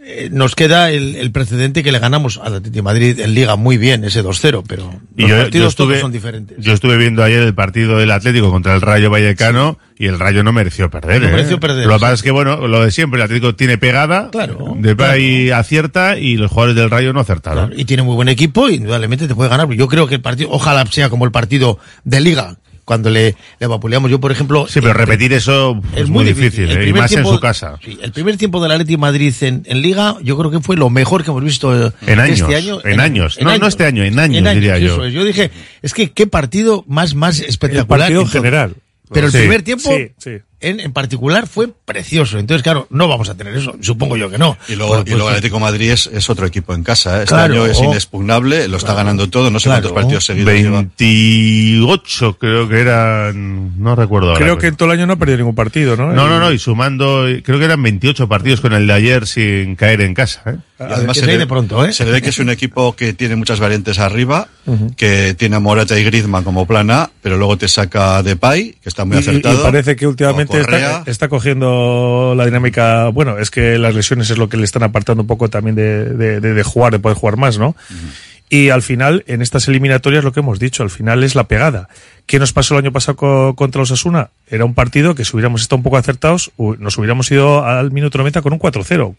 Speaker 19: Eh, nos queda el, el precedente que le ganamos al Atlético de Madrid en Liga muy bien, ese 2-0, pero
Speaker 2: Y
Speaker 19: los
Speaker 2: yo,
Speaker 19: partidos
Speaker 2: yo estuve,
Speaker 19: todos son diferentes.
Speaker 2: yo estuve viendo ayer el partido del Atlético contra el Rayo Vallecano y el Rayo no mereció perder.
Speaker 19: No
Speaker 2: ¿eh?
Speaker 19: mereció perder,
Speaker 2: Lo que pasa es que, bueno, lo de siempre, el Atlético tiene pegada,
Speaker 19: Claro,
Speaker 2: de
Speaker 19: claro.
Speaker 2: ahí acierta y los jugadores del Rayo no acertaron.
Speaker 19: y tiene muy buen equipo y indudablemente te puede ganar. Yo creo que el partido, ojalá sea como el partido de Liga, cuando le, le vapuleamos. Yo, por ejemplo.
Speaker 2: Sí, pero repetir eso es, muy difícil,
Speaker 19: El
Speaker 2: ¿eh? y más en su casa.
Speaker 19: sí, el primer tiempo del Atlético de Madrid en, en Liga, yo creo que fue lo mejor que hemos visto
Speaker 2: En años,
Speaker 19: este año.
Speaker 2: en años. No, no este año, en años, diría yo.
Speaker 19: eso es. Yo dije, es que qué partido más, más espectacular.
Speaker 20: partido en general.
Speaker 19: Pero el
Speaker 20: Sí,
Speaker 19: primer tiempo,
Speaker 20: sí, sí.
Speaker 19: En, en particular, fue precioso. Entonces, claro, no vamos a tener eso. Supongo yo que no.
Speaker 21: Y luego,
Speaker 19: Pues,
Speaker 21: y luego
Speaker 19: pues,
Speaker 21: Atlético de Madrid es, es otro equipo en casa. ¿eh? Este
Speaker 19: Claro,
Speaker 21: año es inexpugnable, lo está ganando todo, no sé
Speaker 19: Claro.
Speaker 21: cuántos partidos seguidos lleva.
Speaker 2: 28 creo que eran, no recuerdo ahora.
Speaker 20: Creo que en todo el año no ha perdido ningún partido, ¿no?
Speaker 2: No, no, no, y sumando, creo que eran 28 partidos con el de ayer sin caer en casa. ¿eh?
Speaker 21: Y además se, le, se le ve que es un equipo que tiene muchas variantes arriba,
Speaker 20: Ujú.
Speaker 21: que tiene a Morata y Griezmann como plan A, pero luego te saca Depay, que está muy
Speaker 20: y-
Speaker 21: acertado.
Speaker 20: Y, parece que últimamente está, está cogiendo la dinámica. Bueno, es que las lesiones es lo que le están apartando un poco también de, de- de- de jugar, de poder jugar más, ¿no? Y al final, en estas eliminatorias, lo que hemos dicho, al final es la pegada. ¿Qué nos pasó el año pasado co- contra los Asuna? Era un partido que si hubiéramos estado un poco acertados, nos hubiéramos ido al minuto 90 con un 4-0.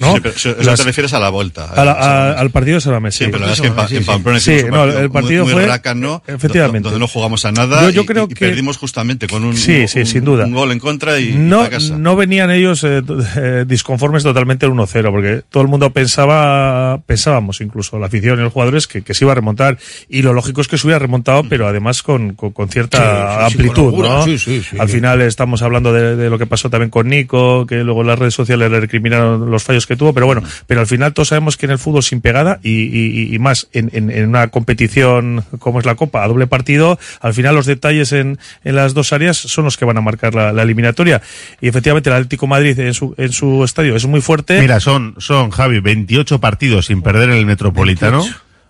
Speaker 20: ¿No?
Speaker 21: Sí, pero eso, eso
Speaker 20: Las-
Speaker 21: te refieres a la vuelta.
Speaker 20: a la- a- al partido de San
Speaker 21: Sí, pero la verdad es que en, Pa- en Pamplona
Speaker 20: Sí,
Speaker 21: hicimos un
Speaker 20: no, el partido
Speaker 21: muy, muy
Speaker 20: fue
Speaker 21: rácano,
Speaker 20: efectivamente.
Speaker 21: donde no jugamos a nada
Speaker 20: Yo- yo
Speaker 21: y-
Speaker 20: creo
Speaker 21: y,
Speaker 20: que-
Speaker 21: perdimos justamente con un,
Speaker 20: Sí, sí,
Speaker 21: un-
Speaker 20: sin duda.
Speaker 21: un gol en contra y, y
Speaker 20: no,
Speaker 21: casa.
Speaker 20: no venían ellos eh, eh, disconformes totalmente el 1-0, porque todo el mundo pensaba, pensábamos incluso la afición y los jugadores que, que se iba a remontar, y lo lógico es que se hubiera remontado, pero además con, con, con cierta
Speaker 19: Sí, con
Speaker 20: amplitud,
Speaker 19: holgura,
Speaker 20: ¿no?
Speaker 19: sí, sí, sí.
Speaker 20: Al final estamos hablando de, de lo que pasó también con Nico, que luego en las redes sociales le recriminaron los fallos que tuvo, pero bueno, pero al final todos sabemos que en el fútbol sin pegada y, y- y más en, en- en una competición como es la Copa, a doble partido, al final los detalles en, en las dos áreas son los que van a marcar la, la eliminatoria. Y efectivamente el Atlético de Madrid en su, en su estadio es muy fuerte.
Speaker 2: Mira, son, son, Javi, 28 partidos sin perder en el Metropolitano,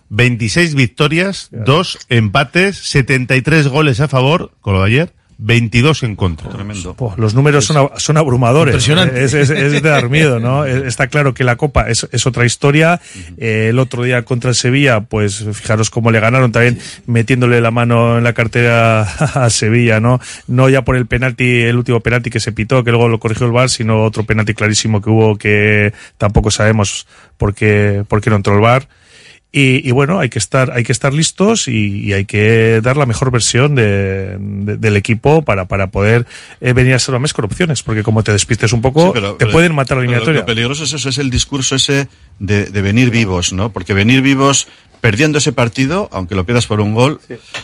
Speaker 2: 26 victorias, 2 empates, 73 goles a favor, con lo de ayer, 22 en contra.
Speaker 21: Tremendo.
Speaker 20: Pues los números son, abrumadores.
Speaker 19: Impresionante.
Speaker 20: Es, es- es de dar miedo, ¿no? Está claro que la Copa es, es otra historia. Eh, el otro día contra el Sevilla, pues fijaros cómo le ganaron también metiéndole la mano en la cartera a Sevilla, ¿no? No ya por el penalti, el último penalti que se pitó, que luego lo corrigió el VAR, sino otro penalti clarísimo que hubo que tampoco sabemos por qué, por qué no entró el VAR. Y, y bueno, hay que estar, hay que estar listos y, y hay que dar la mejor versión de, de- del equipo para, para poder eh, venir a ser mes con opciones, porque como te despistes un poco,
Speaker 21: Sí, pero-
Speaker 20: te
Speaker 21: pero-
Speaker 20: pueden matar la eliminatoria.
Speaker 21: Lo peligroso es eso, es el discurso ese de, de venir vivos, ¿no? Porque venir vivos perdiendo ese partido, aunque lo pierdas por un gol,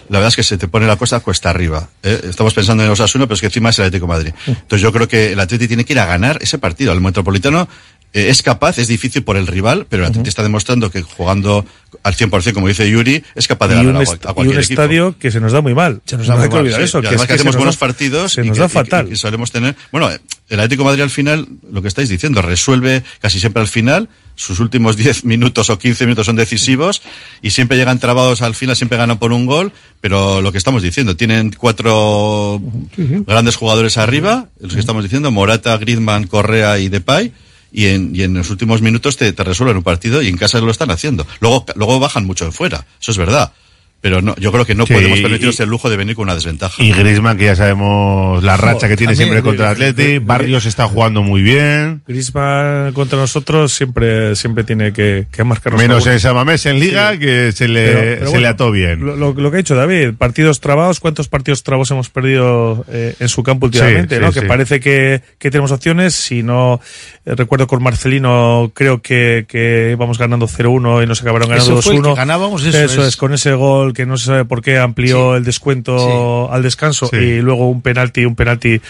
Speaker 21: la verdad es que se te pone la cosa cuesta arriba. ¿eh? Estamos pensando en los Osasuna, pero es que encima es el Atlético de Madrid. Entonces yo creo que el Atlético tiene que ir a ganar ese partido. El Metropolitano eh, es capaz, es difícil por el rival, pero el Atlético está demostrando que jugando al 100%, como dice Yuri, es capaz de
Speaker 20: y
Speaker 21: ganar
Speaker 20: un,
Speaker 21: a, a
Speaker 20: y
Speaker 21: cualquier
Speaker 20: un
Speaker 21: equipo.
Speaker 20: estadio que se nos da muy mal. Se
Speaker 21: nos
Speaker 20: no
Speaker 21: da
Speaker 20: hay
Speaker 21: muy mal,
Speaker 20: olvidar
Speaker 21: sí.
Speaker 20: eso.
Speaker 21: Y
Speaker 20: que
Speaker 21: además
Speaker 20: es
Speaker 21: que hacemos
Speaker 20: nos
Speaker 21: buenos
Speaker 20: da-
Speaker 21: partidos
Speaker 20: Se
Speaker 21: y
Speaker 20: nos da
Speaker 21: y que-
Speaker 20: fatal.
Speaker 21: y solemos tener, bueno, el Atlético de Madrid al final, lo que estáis diciendo, resuelve casi siempre al final, sus últimos 10 minutos o 15 minutos son decisivos y siempre llegan trabados al final, siempre ganan por un gol, pero lo que estamos diciendo, tienen cuatro grandes jugadores arriba, los que estamos diciendo, Morata, Griezmann, Correa y Depay, y en, y en los últimos minutos te, te resuelven un partido y en casa lo están haciendo. Luego, luego bajan mucho en fuera, eso es verdad. Pero no, yo creo que no
Speaker 2: Sí,
Speaker 21: podemos permitirnos
Speaker 2: y-
Speaker 21: el lujo de venir con una desventaja.
Speaker 2: Y Griezmann, que ya sabemos la racha que tiene siempre contra el Atleti. Barrios está jugando muy bien.
Speaker 20: Griezmann contra nosotros siempre, siempre tiene que, que marcar
Speaker 2: Menos en Samamés en Liga, que se le,
Speaker 20: Pero- pero
Speaker 2: se
Speaker 20: bueno,
Speaker 2: le ató bien.
Speaker 20: Lo, lo- lo que ha dicho David, partidos trabados, ¿cuántos partidos trabos hemos perdido eh, en su campo últimamente?
Speaker 2: Sí,
Speaker 20: ¿no?
Speaker 2: sí,
Speaker 20: que
Speaker 2: sí.
Speaker 20: parece que, que tenemos opciones. Si no, eh, recuerdo con Marcelino, creo que, que íbamos ganando 0-1 y nos acabaron ganando
Speaker 19: Eso fue el
Speaker 20: 2-1.
Speaker 19: que ganábamos, eso
Speaker 20: es.
Speaker 19: es.
Speaker 20: con ese gol que no se sabe por qué amplió el descuento al descanso
Speaker 2: Sí.
Speaker 20: y luego un penalti, un penalti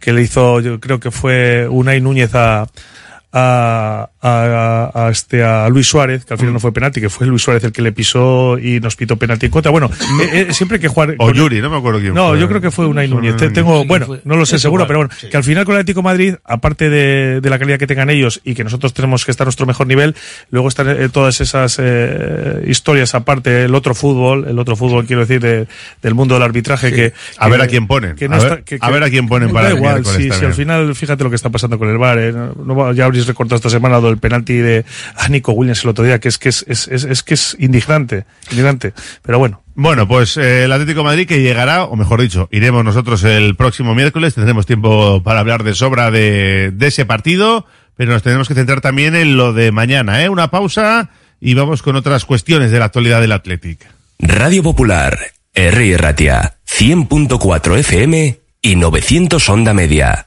Speaker 20: que le hizo, yo creo que fue Unai Núñez a, a, a, a este a Luis Suárez, que al final no fue penalti, que fue Luis Suárez el que le pisó y nos pitó penalti en contra. Bueno, eh, eh, siempre hay que jugar.
Speaker 2: O Yuri, no me acuerdo quién
Speaker 20: No,
Speaker 2: fue.
Speaker 20: yo creo que fue Unai Núñez. Te- Tengo,
Speaker 2: Núñez.
Speaker 20: bueno, no lo sé
Speaker 2: es
Speaker 20: seguro,
Speaker 2: igual,
Speaker 20: pero bueno,
Speaker 2: sí.
Speaker 20: que al final con el Atlético de Madrid, aparte de, de la calidad que tengan ellos y que nosotros tenemos que estar a nuestro mejor nivel, luego están eh, todas esas eh, historias aparte, el otro fútbol, el otro fútbol, quiero decir, de- del mundo del arbitraje
Speaker 2: Sí.
Speaker 20: que,
Speaker 2: A ver a quién ponen.
Speaker 20: que no
Speaker 2: A
Speaker 20: está-
Speaker 2: ver-
Speaker 20: que-
Speaker 2: a
Speaker 20: que-
Speaker 2: ver a quién ponen
Speaker 20: da
Speaker 2: para el
Speaker 20: igual, si, al final, fíjate lo que está pasando con el VAR, no- ya habréis recordado esta semana lo del penalti de a Nico Williams el otro día, que es que es, es, es, es que es indignante, indignante. Pero bueno.
Speaker 2: Bueno, pues eh, el Atlético de Madrid que llegará, o mejor dicho, iremos nosotros el próximo miércoles, tendremos tiempo para hablar de sobra de, de ese partido, pero nos tenemos que centrar también en lo de mañana, ¿eh? Una pausa y vamos con otras cuestiones de la actualidad del Athletic.
Speaker 3: Radio Popular, R. Ratia, 100.4 FM y 900 Onda Media.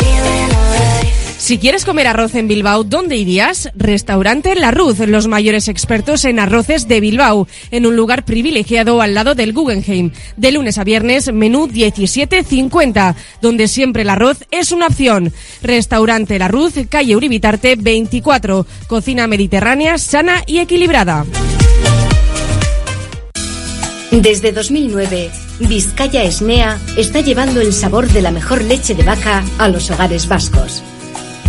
Speaker 22: Si quieres comer arroz en Bilbao, ¿dónde irías? Restaurante La Ruz, los mayores expertos en arroces de Bilbao, en un lugar privilegiado al lado del Guggenheim. De lunes a viernes, menú 17.50, donde siempre el arroz es una opción. Restaurante La Ruz, calle Uribitarte 24, cocina mediterránea sana y equilibrada.
Speaker 23: Desde 2009, Vizcaya Esnea está llevando el sabor de la mejor leche de vaca a los hogares vascos.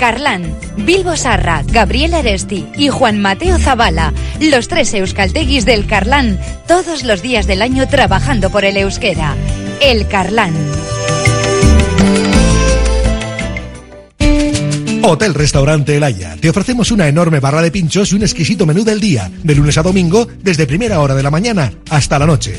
Speaker 24: Carlán, Bilbo Sarra, Gabriel Aresti y Juan Mateo Zavala, los tres euskalteguis del Carlán, todos los días del año trabajando por el euskera. El Carlán.
Speaker 25: Hotel Restaurante El Haya. Te ofrecemos una enorme barra de pinchos y un exquisito menú del día, de lunes a domingo, desde primera hora de la mañana hasta la noche.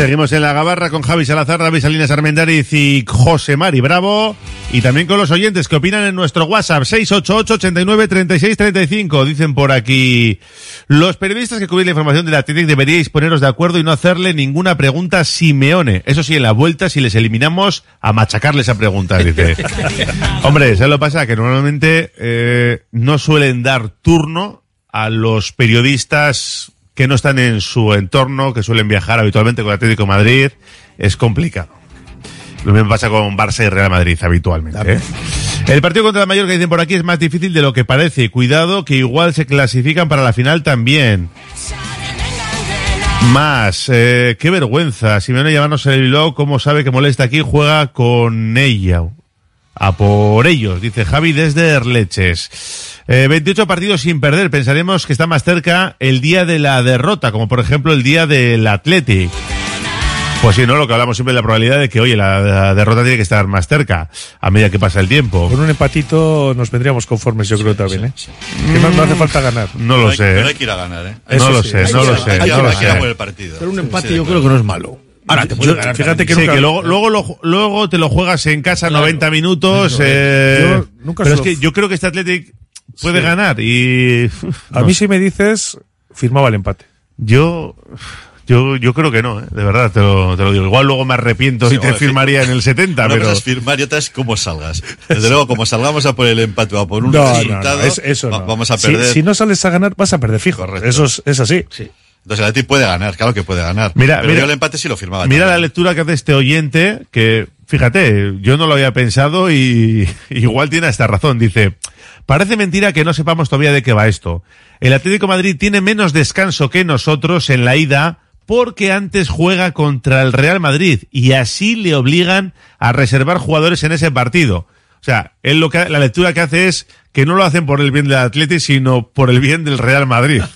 Speaker 2: Seguimos en la gabarra con Javi Salazar, David Salinas Armendariz y José Mari Bravo. Y también con los oyentes que opinan en nuestro WhatsApp 688 89 36 35. Dicen por aquí, los periodistas que cubren la información del Athletic deberíais poneros de acuerdo y no hacerle ninguna pregunta a Simeone. Eso sí, en la vuelta, si les eliminamos, a machacarle esa pregunta, dice. Hombre, ¿sabes lo que pasa? Que normalmente eh, no suelen dar turno a los periodistas que no están en su entorno, que suelen viajar habitualmente con Atlético de Madrid, es complicado. Lo mismo pasa con Barça y Real Madrid habitualmente. ¿eh? El partido contra la Mallorca, dicen por aquí, es más difícil de lo que parece. Cuidado que igual se clasifican para la final también. Más, eh, qué vergüenza. Si me van a llamarnos el Bilbao, ¿cómo sabe que molesta aquí? Juega con ella. A por ellos, dice Javi desde Erleches. Eh, 28 partidos sin perder. Pensaremos que está más cerca el día de la derrota, como por ejemplo el día del Athletic. Pues sí, ¿no? Lo que hablamos siempre de la probabilidad de que, oye, la, la derrota tiene que estar más cerca a medida que pasa el tiempo.
Speaker 20: Con un empatito nos vendríamos conformes, yo creo también, ¿eh? Que no, no hace falta ganar.
Speaker 2: No lo
Speaker 21: hay-
Speaker 2: sé.
Speaker 21: pero
Speaker 2: ¿eh?
Speaker 21: hay que ir a ganar, ¿eh?
Speaker 2: No lo sé, no lo sé,
Speaker 20: hay que
Speaker 2: no
Speaker 20: ir a-
Speaker 2: lo
Speaker 21: hay que ir a por
Speaker 2: sé.
Speaker 21: el partido.
Speaker 19: Pero un empate
Speaker 21: sí,
Speaker 19: yo creo que no es malo. Ahora, te puede ganar
Speaker 20: fíjate que
Speaker 2: Sí,
Speaker 20: nunca-
Speaker 2: que luego, luego, lo- luego te lo juegas en casa 90 minutos. eh,
Speaker 20: Yo nunca
Speaker 2: pero es que yo creo que este Athletic puede
Speaker 20: Sí.
Speaker 2: ganar y...
Speaker 20: A
Speaker 2: no
Speaker 20: mí
Speaker 2: sé.
Speaker 20: si me dices, firmaba el empate.
Speaker 2: Yo... Yo, yo creo que no, ¿eh? de verdad, te lo, te lo digo. Igual luego me arrepiento
Speaker 21: Sí,
Speaker 2: y te firmaría en el 70,
Speaker 21: Una
Speaker 2: pero...
Speaker 21: cosa es firmar y otra es cómo salgas. Desde luego, como salgamos a por el empate o a por un
Speaker 20: No, no,
Speaker 21: resultado,
Speaker 20: no, es- eso
Speaker 21: va-
Speaker 20: no.
Speaker 21: vamos a
Speaker 20: Si-
Speaker 21: perder.
Speaker 20: Si, no sales a ganar, vas a perder fijo. Eso es, es así.
Speaker 21: Entonces el Athletic puede ganar, claro que puede ganar.
Speaker 2: Mira,
Speaker 21: Pero
Speaker 2: mira-
Speaker 21: yo el empate sí lo firmaba.
Speaker 2: Mira la lectura que hace este oyente, que fíjate, yo no lo había pensado y igual tiene esta razón. Dice, parece mentira que no sepamos todavía de qué va esto. El Atlético de Madrid tiene menos descanso que nosotros en la ida porque antes juega contra el Real Madrid y así le obligan a reservar jugadores en ese partido. O sea, él lo que, la lectura que hace es que no lo hacen por el bien del Atlético, sino por el bien del Real Madrid.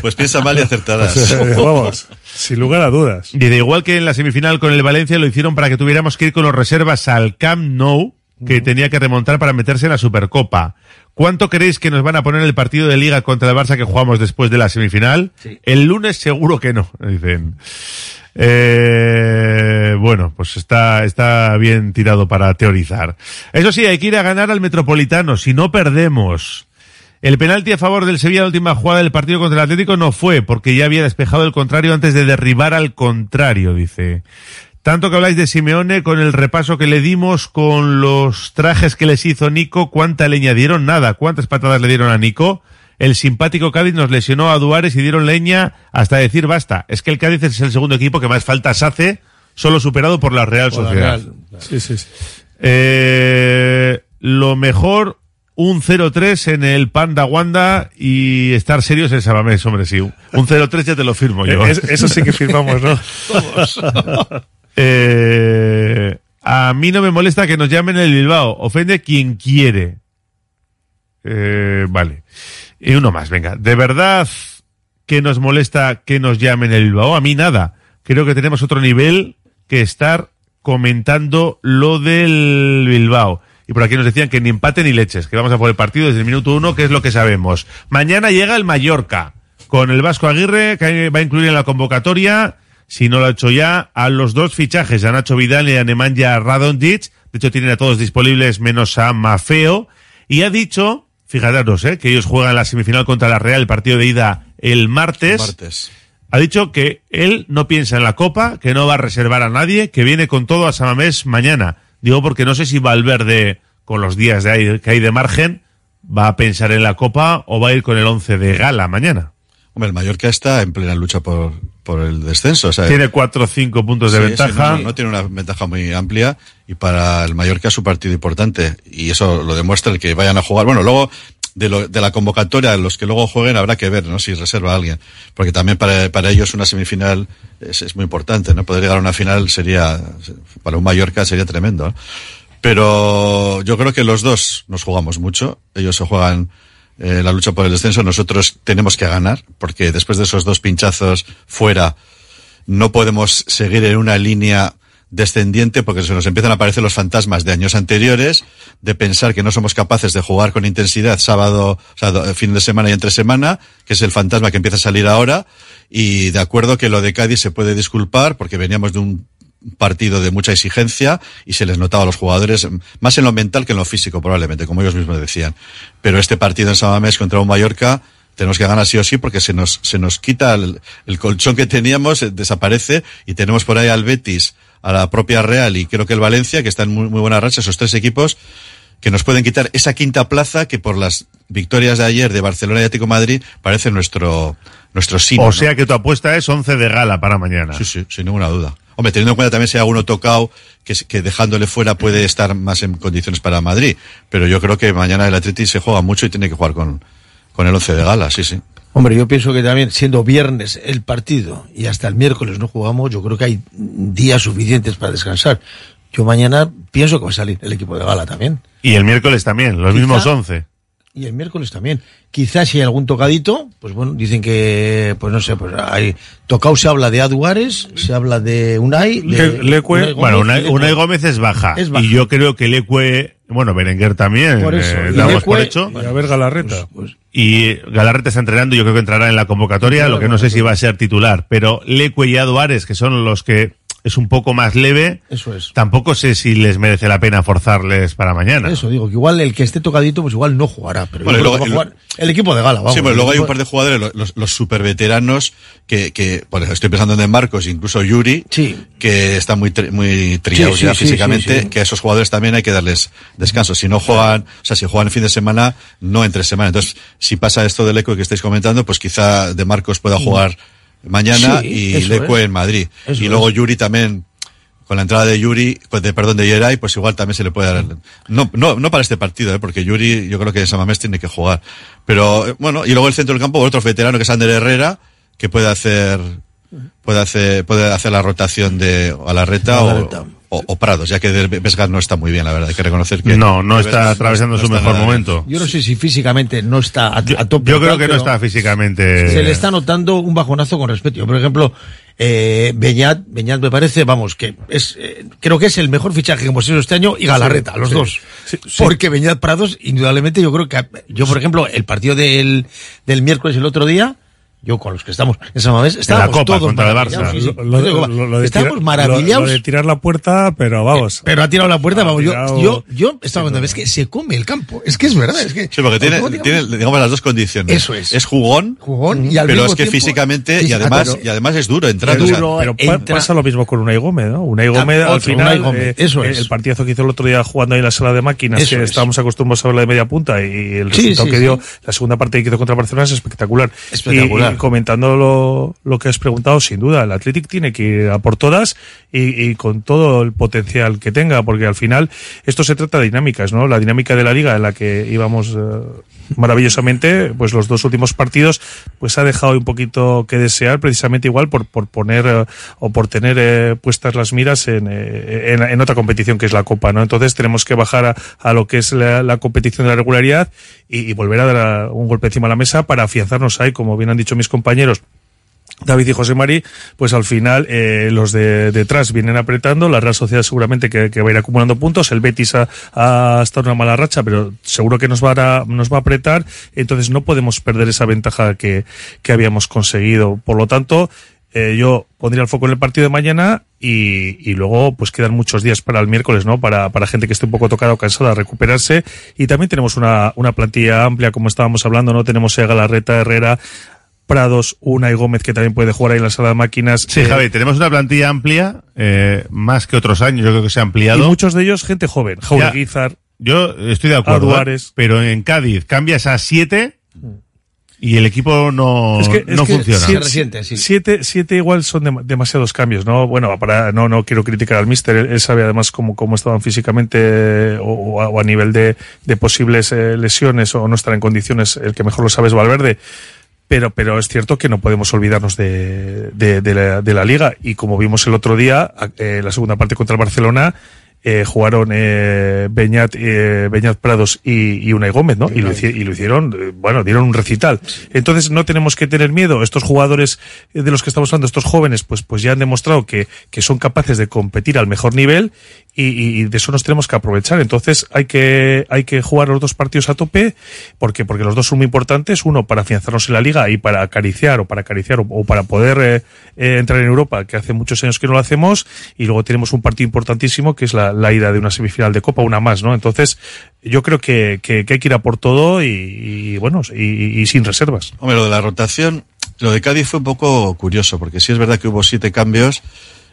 Speaker 21: Pues piensa mal y acertarás.
Speaker 20: Pues, Vamos, sin lugar a dudas.
Speaker 2: Dice, igual que en la semifinal con el Valencia lo hicieron para que tuviéramos que ir con los reservas al Camp Nou, que tenía que remontar para meterse en la Supercopa. ¿Cuánto creéis que nos van a poner el partido de liga contra el Barça que jugamos después de la semifinal? El lunes seguro que no, dicen. Eh, bueno, pues está, está bien tirado para teorizar. Eso sí, hay que ir a ganar al Metropolitano, si no perdemos. El penalti a favor del Sevilla la última jugada del partido contra el Atlético no fue, porque ya había despejado el contrario antes de derribar al contrario, dice. Tanto que habláis de Simeone con el repaso que le dimos con los trajes que les hizo Nico, ¿cuánta leña dieron? Nada. ¿Cuántas patadas le dieron a Nico? El simpático Cádiz nos lesionó a Duares y dieron leña hasta decir basta. Es que el Cádiz es el segundo equipo que más faltas hace, solo superado por la Real
Speaker 19: Por la
Speaker 2: Sociedad.
Speaker 19: Real.
Speaker 20: Sí, sí, sí.
Speaker 2: Eh, lo mejor, un 0-3 en el Panda Wanda y estar serios en Sabamés, hombre, sí. Un 0-3 ya te lo firmo yo.
Speaker 20: Es- eso sí que firmamos, ¿no?
Speaker 2: Eh, a mí no me molesta que nos llamen el Bilbao. Ofende quien quiere. Eh, vale. Y uno más, venga. ¿De verdad que nos molesta que nos llamen el Bilbao? A mí nada. Creo que tenemos otro nivel que estar comentando lo del Bilbao. Y por aquí nos decían que ni empate ni leches, que vamos a por el partido desde el minuto uno, que es lo que sabemos. Mañana llega el Mallorca, con el Vasco Aguirre, que va a incluir en la convocatoria, si no lo ha hecho ya, a los dos fichajes, a Nacho Vidal y a Nemanja Radonjic. De hecho, tienen a todos disponibles menos a Mafeo. Y ha dicho, fíjate, eh, que ellos juegan la semifinal contra la Real, el partido de ida el martes.
Speaker 21: Martes.
Speaker 2: Ha dicho que él no piensa en la Copa, que no va a reservar a nadie, que viene con todo a Samamés mañana. Digo porque no sé si Valverde, con los días de ahí, que hay de margen, va a pensar en la Copa o va a ir con el 11 de gala mañana.
Speaker 21: Hombre, el Mallorca está en plena lucha por, por el descenso. O sea,
Speaker 2: Tiene cuatro o cinco puntos de
Speaker 21: sí,
Speaker 2: ventaja.
Speaker 21: no, no tiene una ventaja muy amplia y para el Mallorca es un partido importante y eso lo demuestra el que vayan a jugar. Bueno, luego de, lo- de la convocatoria, los que luego jueguen habrá que ver, ¿no? Si reserva a alguien. Porque también para, para ellos una semifinal es, es muy importante, ¿no? Poder llegar a una final sería, para un Mallorca sería tremendo, ¿no? Pero yo creo que los dos nos jugamos mucho. Ellos se juegan eh, la lucha por el descenso. Nosotros tenemos que ganar porque después de esos dos pinchazos fuera, no podemos seguir en una línea descendiente porque se nos empiezan a aparecer los fantasmas de años anteriores, de pensar que no somos capaces de jugar con intensidad sábado, o sea, do- fin de semana y entre semana, que es el fantasma que empieza a salir ahora, y de acuerdo que lo de Cádiz se puede disculpar porque veníamos de un partido de mucha exigencia y se les notaba a los jugadores más en lo mental que en lo físico probablemente, como ellos mismos decían. Pero este partido en Samamés contra un Mallorca tenemos que ganar sí o sí porque se nos, se nos quita el, el colchón que teníamos, eh, desaparece y tenemos por ahí al Betis, a la propia Real y creo que el Valencia, que están en muy, muy buena racha, esos tres equipos que nos pueden quitar esa quinta plaza que por las victorias de ayer de Barcelona y Atlético Madrid parece nuestro, nuestro sí.
Speaker 2: O sea que tu apuesta es 11 de gala para mañana.
Speaker 21: Sí, sí, sin ninguna duda. Hombre, teniendo en cuenta también si hay alguno tocado que, que dejándole fuera puede estar más en condiciones para Madrid. Pero yo creo que mañana el Atleti se juega mucho y tiene que jugar con, con el 11 de gala, sí, sí.
Speaker 19: Hombre, yo pienso que también, siendo viernes el partido y hasta el miércoles no jugamos, yo creo que hay días suficientes para descansar. Yo mañana pienso que va a salir el equipo de gala también.
Speaker 2: Y el miércoles también, los
Speaker 19: Quizá-
Speaker 2: mismos 11.
Speaker 19: Y el miércoles también. Quizás si hay algún tocadito, pues bueno, dicen que, pues no sé, pues hay. Tocado se habla de Aduares, se habla de Unai. De,
Speaker 2: Le- Lecue-
Speaker 19: Unai Gómez,
Speaker 2: bueno, Unai, Gómez es baja.
Speaker 19: Es baja.
Speaker 2: Y yo creo que Lecue, bueno, Berenguer también,
Speaker 19: Por eso,
Speaker 2: eh,
Speaker 19: y
Speaker 2: damos
Speaker 19: Lecue-
Speaker 2: por hecho.
Speaker 20: Y a ver Galarreta.
Speaker 2: Y Galarreta está entrenando, yo creo que entrará en la convocatoria, lo que no sé si va a ser titular. Pero Lecue y Aduares, que son los que es un poco más leve,
Speaker 19: Eso es.
Speaker 2: tampoco sé si les merece la pena forzarles para mañana.
Speaker 19: Eso digo, que igual el que esté tocadito, pues igual no jugará. Pero
Speaker 21: Bueno, luego-
Speaker 19: que va a jugar el equipo de gala, vamos.
Speaker 21: sí, pero luego hay un par de jugadores, los, los, super veteranos, que, que por ejemplo, estoy pensando en De Marcos, incluso Yuri, que están muy, tri- muy trillados
Speaker 19: Sí, sí,
Speaker 21: ya
Speaker 19: sí,
Speaker 21: físicamente,
Speaker 19: sí, sí.
Speaker 21: que a esos jugadores también hay que darles descanso. Si no juegan, o sea, si juegan el fin de semana, no entre semana. Entonces, si pasa esto del eco que estáis comentando, pues quizá De Marcos pueda jugar mañana
Speaker 19: Sí,
Speaker 21: y
Speaker 19: es.
Speaker 21: en Madrid.
Speaker 19: Eso
Speaker 21: y luego
Speaker 19: es.
Speaker 21: Yuri también, con la entrada de Yuri, pues de, perdón, de Yeray, pues igual también se le puede dar, no, no, no para este partido, ¿eh? porque Yuri, yo creo que Samamés tiene que jugar. Pero, eh, bueno, y luego el centro del campo, otro veterano que es Ander Herrera, que puede hacer, puede hacer, puede hacer la rotación de Alarreta o,
Speaker 19: Alarreta.
Speaker 21: o, o Prados, ya que de Vesgar no está muy bien, la verdad, hay que reconocer que.
Speaker 2: No, no
Speaker 21: que
Speaker 2: está atravesando su
Speaker 21: está
Speaker 2: mejor momento.
Speaker 19: Yo no sé si físicamente no está a, a tope.
Speaker 2: Yo
Speaker 19: o
Speaker 2: creo que no está físicamente.
Speaker 19: Se le está notando un bajonazo con respecto. Yo, por ejemplo, eh, Beñat, Beñat me parece, vamos, que es, eh, creo que es el mejor fichaje que hemos hecho este año y Galarreta,
Speaker 20: Sí,
Speaker 19: los
Speaker 20: sí.
Speaker 19: dos.
Speaker 20: Sí, sí.
Speaker 19: Porque Beñat Prados, indudablemente, yo creo que, yo, por ejemplo, el partido del, del miércoles el otro día, yo con los que estamos en San Mamés, estábamos
Speaker 2: Copa,
Speaker 19: todos
Speaker 2: contra el Barça.
Speaker 19: sí, sí.
Speaker 20: Lo, lo- lo- lo de
Speaker 19: estábamos
Speaker 20: tirar-
Speaker 19: maravillados.
Speaker 20: Lo, de tirar la puerta, pero vamos.
Speaker 19: Pero ha tirado la puerta,
Speaker 20: Ha
Speaker 19: vamos, yo,
Speaker 20: tirado-
Speaker 19: yo, yo estaba viendo, es que se come el campo, es que es verdad, es que.
Speaker 21: Sí, porque tiene, digamos, las dos condiciones.
Speaker 19: Eso es.
Speaker 21: Es jugón,
Speaker 19: Jugón y al
Speaker 21: pero
Speaker 19: mismo
Speaker 21: es que
Speaker 19: tiempo-
Speaker 21: físicamente,
Speaker 19: Sí,
Speaker 21: y
Speaker 19: sí,
Speaker 21: además, y además es duro entrar.
Speaker 19: Es
Speaker 21: o sea,
Speaker 19: duro,
Speaker 20: Pero
Speaker 19: entra-
Speaker 20: pasa lo mismo con Unai Gómez, ¿no? Unai
Speaker 19: Ah,
Speaker 20: Gómez, al final, eh,
Speaker 19: eso es.
Speaker 20: el partidazo que hizo el otro día jugando ahí en la sala de máquinas,
Speaker 19: Eso
Speaker 20: que
Speaker 19: es.
Speaker 20: estábamos acostumbrados a verla de media punta, y el
Speaker 19: Sí,
Speaker 20: resultado
Speaker 19: sí,
Speaker 20: que
Speaker 19: sí.
Speaker 20: dio la segunda parte que hizo contra Barcelona es espectacular.
Speaker 19: Espectacular.
Speaker 20: Y, comentando lo, lo que has preguntado, sin duda, el Athletic tiene que ir a por todas y, con todo el potencial que tenga, porque al final esto se trata de dinámicas, ¿no? La dinámica de la liga en la que íbamos eh, maravillosamente, pues los dos últimos partidos, pues ha dejado un poquito que desear, precisamente igual por, por poner eh, o por tener eh, puestas las miras en, eh, en, en otra competición que es la Copa, ¿no? Entonces tenemos que bajar a, lo que es la, competición de la regularidad y, y volver a dar a- un golpe encima de la mesa para afianzarnos ahí, como bien han dicho mis compañeros, David y José Mari, pues al final eh, los de detrás vienen apretando, la Real Sociedad seguramente que, va a ir acumulando puntos, el Betis ha, ha estado una mala racha, pero seguro que nos va a, nos va a apretar, entonces no podemos perder esa ventaja que, que habíamos conseguido. Por lo tanto, eh, yo pondría el foco en el partido de mañana y, y luego pues quedan muchos días para el miércoles, ¿no? Para, para gente que esté un poco tocada o cansada, recuperarse. Y también tenemos una, una plantilla amplia, como estábamos hablando, ¿no? Tenemos a Galarreta, Herrera, Prados, Una y Gómez, que también puede jugar ahí en la sala de máquinas.
Speaker 2: Sí,
Speaker 20: Eh,
Speaker 2: Javi, tenemos una plantilla amplia, eh, más que otros años, yo creo que se ha
Speaker 20: y
Speaker 2: ampliado.
Speaker 20: muchos de ellos gente joven. Jaureguizar,
Speaker 2: Yo estoy de acuerdo,
Speaker 20: Aduares.
Speaker 2: ¿eh? pero en Cádiz cambias a siete y el equipo no,
Speaker 20: Es que-
Speaker 2: no
Speaker 20: es que
Speaker 2: funciona.
Speaker 20: siete- Siete, siete igual son dem- demasiados cambios, ¿no? Bueno, para, no, no quiero criticar al míster, él, él sabe además cómo, cómo estaban físicamente eh, o, o a, o a nivel de, de posibles eh, lesiones o no estar en condiciones, el que mejor lo sabe es Valverde. Pero, pero es cierto que no podemos olvidarnos de, de, de la, de la liga y como vimos el otro día, eh, la segunda parte contra el Barcelona, eh, jugaron eh, Beñat, eh, Beñat Prados y, y Unai Gómez, ¿no? Y lo, y lo hicieron, eh, bueno, dieron un recital. Entonces no tenemos que tener miedo. Estos jugadores eh, de los que estamos hablando, estos jóvenes, pues, pues ya han demostrado que, que son capaces de competir al mejor nivel y, y- de eso nos tenemos que aprovechar. Entonces hay que, hay que jugar los dos partidos a tope porque, porque los dos son muy importantes. Uno para afianzarnos en la liga y para acariciar o para acariciar o, o para poder eh, eh, entrar en Europa, que hace muchos años que no lo hacemos. Y luego tenemos un partido importantísimo que es la, la ida de una semifinal de Copa, una más, ¿no? Entonces yo creo que, que, que hay que ir a por todo y, y, bueno, y, y sin reservas.
Speaker 21: Hombre, lo de la rotación, lo de Cádiz fue un poco curioso, porque sí es verdad que hubo siete cambios,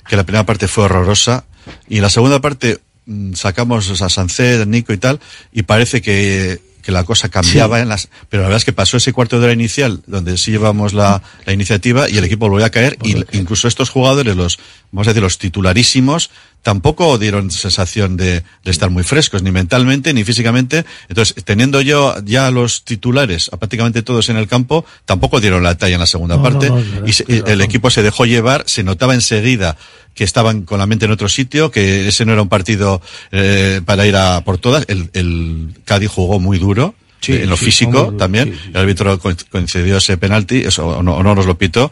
Speaker 21: que la primera parte fue horrorosa, y la segunda parte mm, sacamos a Sancet, Nico y tal, y parece que, que la cosa cambiaba en las, pero la verdad es que pasó ese cuarto de hora inicial, donde sí llevamos la, la iniciativa, y el equipo volvió a caer, y incluso estos jugadores, los, vamos a decir, los titularísimos, tampoco dieron sensación de, de estar muy frescos, ni mentalmente, ni físicamente. Entonces, teniendo yo ya los titulares, a prácticamente todos en el campo, tampoco dieron la talla en la segunda
Speaker 19: No,
Speaker 21: parte.
Speaker 19: no, no,
Speaker 21: y se-
Speaker 19: tienes
Speaker 21: el equipo se dejó llevar, se notaba enseguida que estaban con la mente en otro sitio, que ese no era un partido eh, para ir a por todas. El, el Cádiz jugó muy duro.
Speaker 19: Sí,
Speaker 21: eh, en lo
Speaker 19: sí,
Speaker 21: físico también. El árbitro co- concedió ese penalti, eso o no, o no nos lo pitó.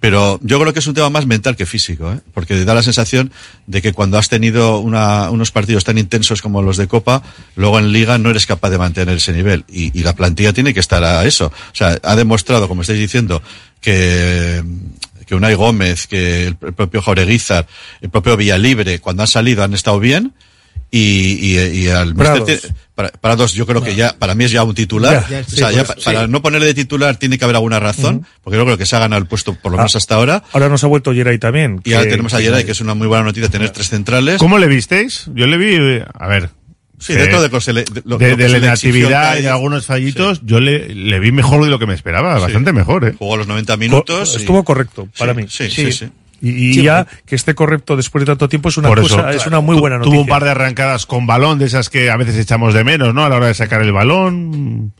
Speaker 21: Pero yo creo que es un tema más mental que físico, ¿eh? porque da la sensación de que cuando has tenido una- unos partidos tan intensos como los de Copa, luego en Liga no eres capaz de mantener ese nivel. Y, y la plantilla tiene que estar a eso. O sea, ha demostrado, como estáis diciendo, que, que Unai Gómez, que el, propio Jaureguizar, el propio Villalibre, cuando han salido han estado bien. Y, y, y al tiene- para, Prados yo creo que ya, para mí es ya un titular.
Speaker 20: Ya, ya,
Speaker 21: o
Speaker 20: sí,
Speaker 21: sea, ya
Speaker 20: pues,
Speaker 21: pa-
Speaker 20: sí.
Speaker 21: para no ponerle de titular tiene que haber alguna razón, porque yo creo que se ha ganado el puesto por lo menos
Speaker 20: Ah,
Speaker 21: hasta ahora.
Speaker 20: Ahora nos ha vuelto Geray también.
Speaker 21: Y ahora
Speaker 20: que-
Speaker 21: tenemos a Geray, que es una muy buena noticia tener tres centrales.
Speaker 2: ¿Cómo le visteis? Yo le vi, a ver.
Speaker 21: Sí, dentro de, lo que se le- de lo-
Speaker 2: de,
Speaker 21: lo
Speaker 2: de la inactividad y de algunos fallitos, yo le, le vi mejor de lo que me esperaba, bastante mejor, ¿eh?
Speaker 21: Jugó a los 90 minutos. y-
Speaker 20: Estuvo correcto para
Speaker 21: Sí,
Speaker 20: mí.
Speaker 21: sí, sí, sí.
Speaker 20: Y, y
Speaker 2: Sí,
Speaker 20: ya que esté correcto después de tanto tiempo es una
Speaker 2: Por
Speaker 20: cosa,
Speaker 2: eso,
Speaker 20: es una muy buena noticia.
Speaker 2: Tuvo un par de arrancadas con balón, de esas que a veces echamos de menos, ¿no? A la hora de sacar el balón.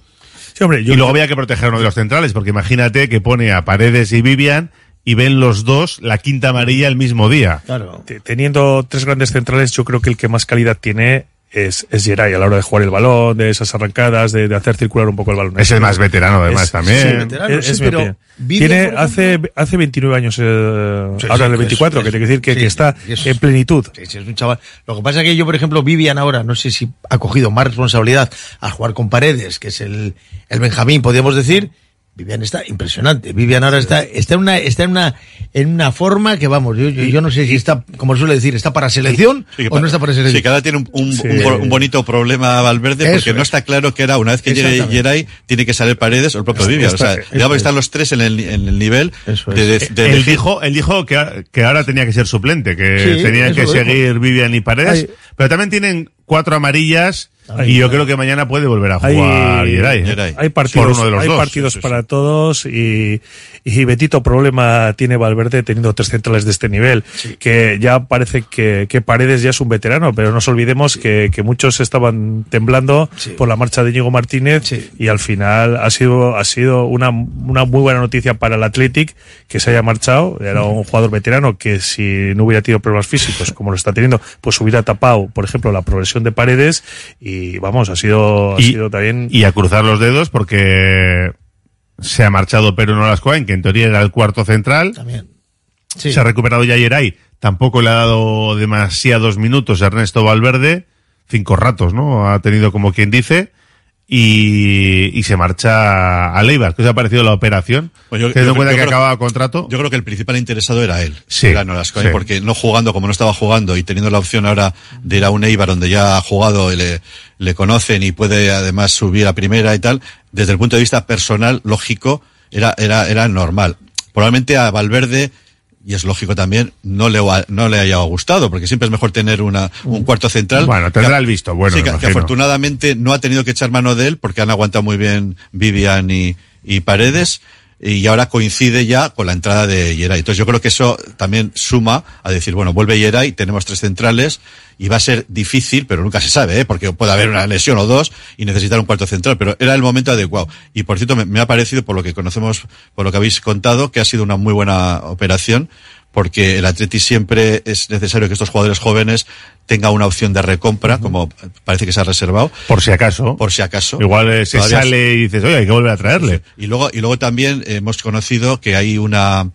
Speaker 20: Sí, hombre, yo
Speaker 2: y luego había que proteger a uno de los centrales, porque imagínate que pone a Paredes y Vivian y ven los dos la quinta amarilla el mismo día.
Speaker 20: Te- Teniendo tres grandes centrales, yo creo que el que más calidad tiene es, es Geray a la hora de jugar el balón, de esas arrancadas, de, de hacer circular un poco el balón.
Speaker 2: Es el más veterano, además,
Speaker 20: Es-
Speaker 2: también.
Speaker 20: sí,
Speaker 2: veterano,
Speaker 20: es-
Speaker 2: sí,
Speaker 20: es
Speaker 2: pero
Speaker 20: Tiene, hace, hace 29 años, eh,
Speaker 19: Sí,
Speaker 20: ahora
Speaker 19: sí,
Speaker 20: el
Speaker 19: es-
Speaker 20: 24, que tiene que decir que,
Speaker 19: sí,
Speaker 20: que está en plenitud.
Speaker 19: Sí, sí, es un chaval. Lo que pasa es que yo, por ejemplo, Vivian ahora, no sé si ha cogido más responsabilidad al jugar con Paredes, que es el, el Benjamín, podríamos decir. Vivian está impresionante. Vivian ahora está, está en una, está en una, en una forma que vamos, yo, yo, yo no sé si está, como suele decir, está para selección
Speaker 21: Sí,
Speaker 19: o no está para selección.
Speaker 21: Sí, ahora tiene un, un-
Speaker 19: Sí.
Speaker 21: un bo- un bonito problema Valverde
Speaker 19: Eso
Speaker 21: porque no
Speaker 19: es.
Speaker 21: está claro que era una vez que. Geray tiene que salir Paredes o el propio
Speaker 2: Está-
Speaker 21: Vivian. O sea, digamos que
Speaker 2: es.
Speaker 21: están los tres en el, en el nivel de, de- de
Speaker 2: él dijo, él dijo que, a- que ahora tenía que ser suplente, que
Speaker 21: eso
Speaker 2: que seguir Vivian y Paredes,
Speaker 20: Ay.
Speaker 2: pero también tienen cuatro amarillas Y yo creo que mañana puede volver a
Speaker 20: Hay,
Speaker 2: jugar Geray, ¿eh?
Speaker 20: hay partidos,
Speaker 2: por uno de los
Speaker 20: hay
Speaker 2: dos.
Speaker 20: partidos para todos y, y Betito problema tiene Valverde teniendo tres centrales de este nivel, que ya parece que, que Paredes ya es un veterano, pero no nos olvidemos que, que muchos estaban temblando por la marcha de Íñigo Martínez y al final ha sido, ha sido una, una muy buena noticia para el Athletic que se haya marchado, era un jugador veterano que si no hubiera tenido problemas físicos como lo está teniendo, pues hubiera tapado, por ejemplo, la progresión de Paredes y vamos, ha sido, ha
Speaker 2: y,
Speaker 20: sido también
Speaker 2: y a cruzar los dedos porque se ha marchado Pedro Nolascoen, que en teoría era el cuarto central.
Speaker 19: También. Sí.
Speaker 2: Se ha recuperado ya Geray. Tampoco le ha dado demasiados minutos a Ernesto Valverde. Cinco ratos, ¿no? Ha tenido como quien dice. Y, y se marcha a Leibar. ¿Qué os ha parecido la operación?
Speaker 21: Pues yo-
Speaker 2: Teniendo en cuenta que acababa contrato.
Speaker 21: Yo creo que el principal interesado era él.
Speaker 2: Sí,
Speaker 21: Era Nolasco, ¿eh?
Speaker 2: sí.
Speaker 21: porque no jugando como no estaba jugando y teniendo la opción ahora de ir a un Eibar donde ya ha jugado y le, le conocen y puede además subir a primera y tal, desde el punto de vista personal, lógico, era, era, era normal. Probablemente a Valverde, y es lógico también, no le, no le haya gustado, porque siempre es mejor tener una, un cuarto central.
Speaker 2: Bueno, tendrá
Speaker 21: Que-
Speaker 2: el visto bueno,
Speaker 21: Sí, que, que afortunadamente no ha tenido que echar mano de él, porque han aguantado muy bien Vivian y, y Paredes. Y ahora coincide ya con la entrada de Yeray. Entonces yo creo que eso también suma a decir, bueno, vuelve Yeray, tenemos tres centrales y va a ser difícil, pero nunca se sabe, ¿eh? porque puede haber una lesión o dos y necesitar un cuarto central, pero era el momento adecuado. Y por cierto, me, me ha parecido, por lo que conocemos, por lo que habéis contado, que ha sido una muy buena operación, porque el Atleti siempre es necesario que estos jugadores jóvenes tengan una opción de recompra, como parece que se ha reservado.
Speaker 2: Por si acaso.
Speaker 21: Por si acaso.
Speaker 2: Igual eh, se
Speaker 21: Todavía
Speaker 2: sale y dices, oye, hay que volver a traerle.
Speaker 21: y luego, y luego también hemos conocido que hay una,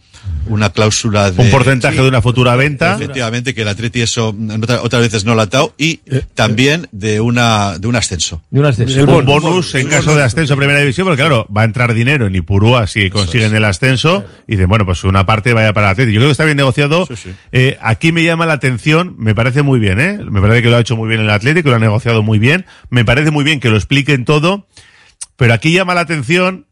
Speaker 21: una cláusula de...
Speaker 2: Un porcentaje de una futura venta.
Speaker 21: Efectivamente, que el Atleti eso otra- otras veces no lo ha atado. Y también de una, de un ascenso.
Speaker 19: De un ascenso.
Speaker 2: Un bonus en caso de ascenso a primera división, porque claro, va a entrar dinero en Ipurúa si consiguen el ascenso, y dicen, bueno, pues una parte vaya para el Atleti. Yo creo que está bien negociado. Eh, aquí me llama la atención, me parece muy bien, ¿eh? Me parece que lo ha hecho muy bien el Atleti, que lo ha negociado muy bien. Me parece muy bien que lo expliquen todo, pero aquí llama la atención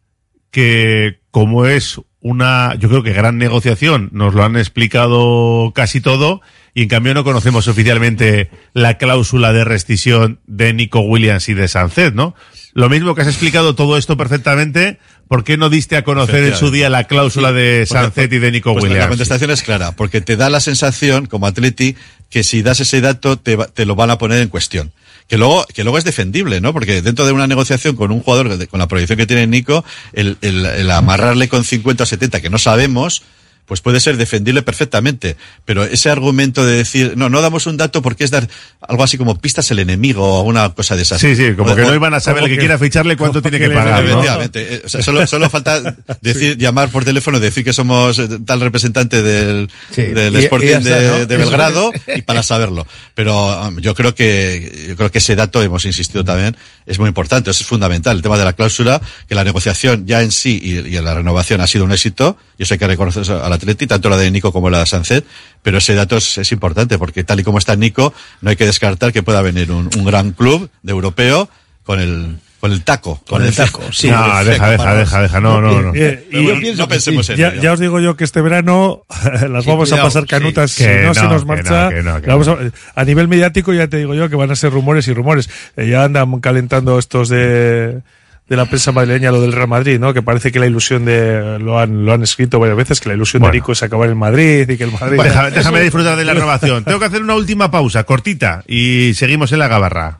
Speaker 2: que como es una, yo creo que gran negociación, nos lo han explicado casi todo, y en cambio no conocemos oficialmente la cláusula de rescisión de Nico Williams y de Sancet, ¿no? Lo mismo que has explicado todo esto perfectamente, ¿por qué no diste a conocer en su día la cláusula de
Speaker 21: Porque-
Speaker 2: Sancet y de Nico
Speaker 21: pues La
Speaker 2: Williams?
Speaker 21: contestación es clara, porque te da la sensación, como Atleti, que si das ese dato te, te lo van a poner en cuestión. Que luego, que luego es defendible, ¿no? Porque dentro de una negociación con un jugador, con la proyección que tiene Nico, el, el- el amarrarle con 50 o 70, que no sabemos, pues puede ser defendible perfectamente. Pero ese argumento de decir, no, no damos un dato porque es dar algo así como pistas el enemigo o alguna cosa de esas.
Speaker 2: Sí, sí, como
Speaker 21: O-
Speaker 2: que no iban a saber el que quiera ficharle cuánto tiene que pagar.
Speaker 21: Efectivamente. Eh, o sea, solo, solo falta decir, llamar por teléfono, decir que somos eh, tal representante del,
Speaker 19: Sí,
Speaker 21: del
Speaker 19: y-
Speaker 21: Sporting de,
Speaker 19: ¿no?
Speaker 21: de
Speaker 19: Eso
Speaker 21: Belgrado y para saberlo. Pero um, yo creo que, yo creo que ese dato, hemos insistido también, es muy importante, eso es fundamental. El tema de la cláusula, que la negociación ya en sí y, y la renovación ha sido un éxito, y eso hay que reconocer eso al Atleti, tanto la de Nico como la de Sancet, pero ese dato es, es importante, porque tal y como está Nico, no hay que descartar que pueda venir un, un gran club de europeo con el, con el taco.
Speaker 19: Con el taco, sí.
Speaker 2: No, deja, deja,
Speaker 21: para-
Speaker 2: deja, deja, no, no, no.
Speaker 20: Eh, y-
Speaker 21: bueno, no pensemos en
Speaker 20: ya, ya os digo yo que este verano las
Speaker 21: Sí,
Speaker 20: vamos
Speaker 21: cuidado,
Speaker 20: a pasar canutas
Speaker 2: sí.
Speaker 20: si
Speaker 2: Que
Speaker 20: no, se
Speaker 2: no,
Speaker 20: nos
Speaker 2: que
Speaker 20: marcha.
Speaker 2: no, que no, que
Speaker 20: la vamos a, a nivel mediático ya te digo yo que van a ser rumores y rumores. Eh, ya andan calentando estos de de la prensa madrileña lo del Real Madrid, ¿no? Que parece que la ilusión de lo han lo han escrito varias veces que la ilusión
Speaker 2: Bueno.
Speaker 20: de Nico es acabar en Madrid y que el Madrid
Speaker 2: Bueno, déjame, déjame disfrutar de la renovación. Tengo que hacer una última pausa, cortita, y seguimos en la gabarra.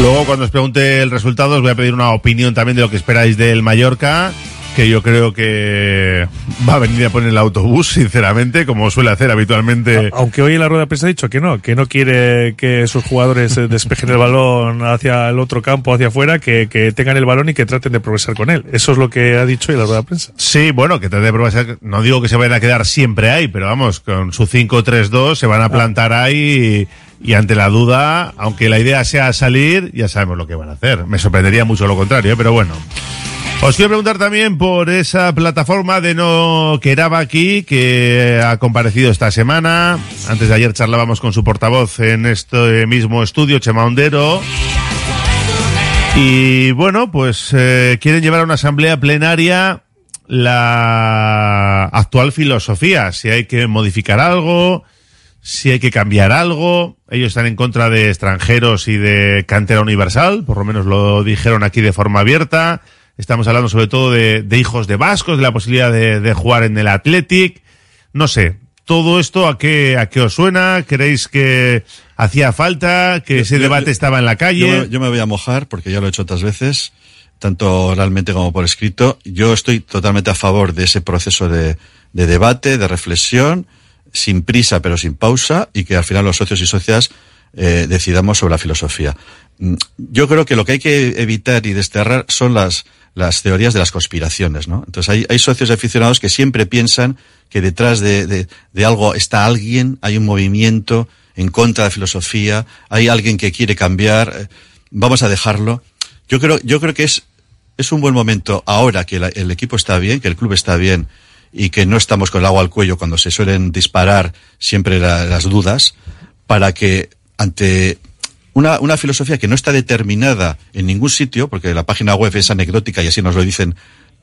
Speaker 2: Luego, cuando os pregunte el resultado, os voy a pedir una opinión también de lo que esperáis del Mallorca, que yo creo que va a venir a poner el autobús, sinceramente, como suele hacer habitualmente.
Speaker 20: Aunque hoy en la rueda de prensa ha dicho que no, que no quiere que sus jugadores eh, despejen el balón hacia el otro campo, hacia afuera, que, que tengan el balón y que traten de progresar con él. Eso es lo que ha dicho hoy en la rueda de prensa.
Speaker 2: Sí, bueno, que trate de progresar. No digo que se vayan a quedar siempre ahí, pero vamos, con su 5-3-2 se van a plantar ahí y, y ante la duda, aunque la idea sea salir, ya sabemos lo que van a hacer. Me sorprendería mucho lo contrario, ¿eh? pero bueno. Os quiero preguntar también por esa plataforma de No Queraba aquí, que ha comparecido esta semana. Antes de ayer charlábamos con su portavoz en este mismo estudio, Chema Ondero. Y bueno, pues eh, quieren llevar a una asamblea plenaria la actual filosofía, si hay que modificar algo, si hay que cambiar algo. Ellos están en contra de extranjeros y de cantera universal, por lo menos lo dijeron aquí de forma abierta. Estamos hablando sobre todo de, de hijos de vascos, de la posibilidad de, de, jugar en el Athletic. No sé, todo esto a qué, a qué os suena? ¿Creéis que hacía falta? ¿Que ese
Speaker 21: yo,
Speaker 2: debate
Speaker 21: yo,
Speaker 2: estaba en la calle?
Speaker 21: Yo, yo, me voy a mojar porque ya lo he hecho otras veces, tanto oralmente como por escrito. Yo estoy totalmente a favor de ese proceso de, de debate, de reflexión, sin prisa pero sin pausa y que al final los socios y socias eh, decidamos sobre la filosofía. Yo creo que lo que hay que evitar y desterrar son las, las teorías de las conspiraciones, ¿no? Entonces hay, hay socios aficionados que siempre piensan que detrás de, de, de, algo está alguien, hay un movimiento en contra de la filosofía, hay alguien que quiere cambiar, eh, vamos a dejarlo. Yo creo, yo creo que es, es un buen momento ahora que el equipo está bien, que el club está bien y que no estamos con el agua al cuello cuando se suelen disparar siempre la, las dudas, para que ante una, una filosofía que no está determinada en ningún sitio, porque la página web es anecdótica y así nos lo dicen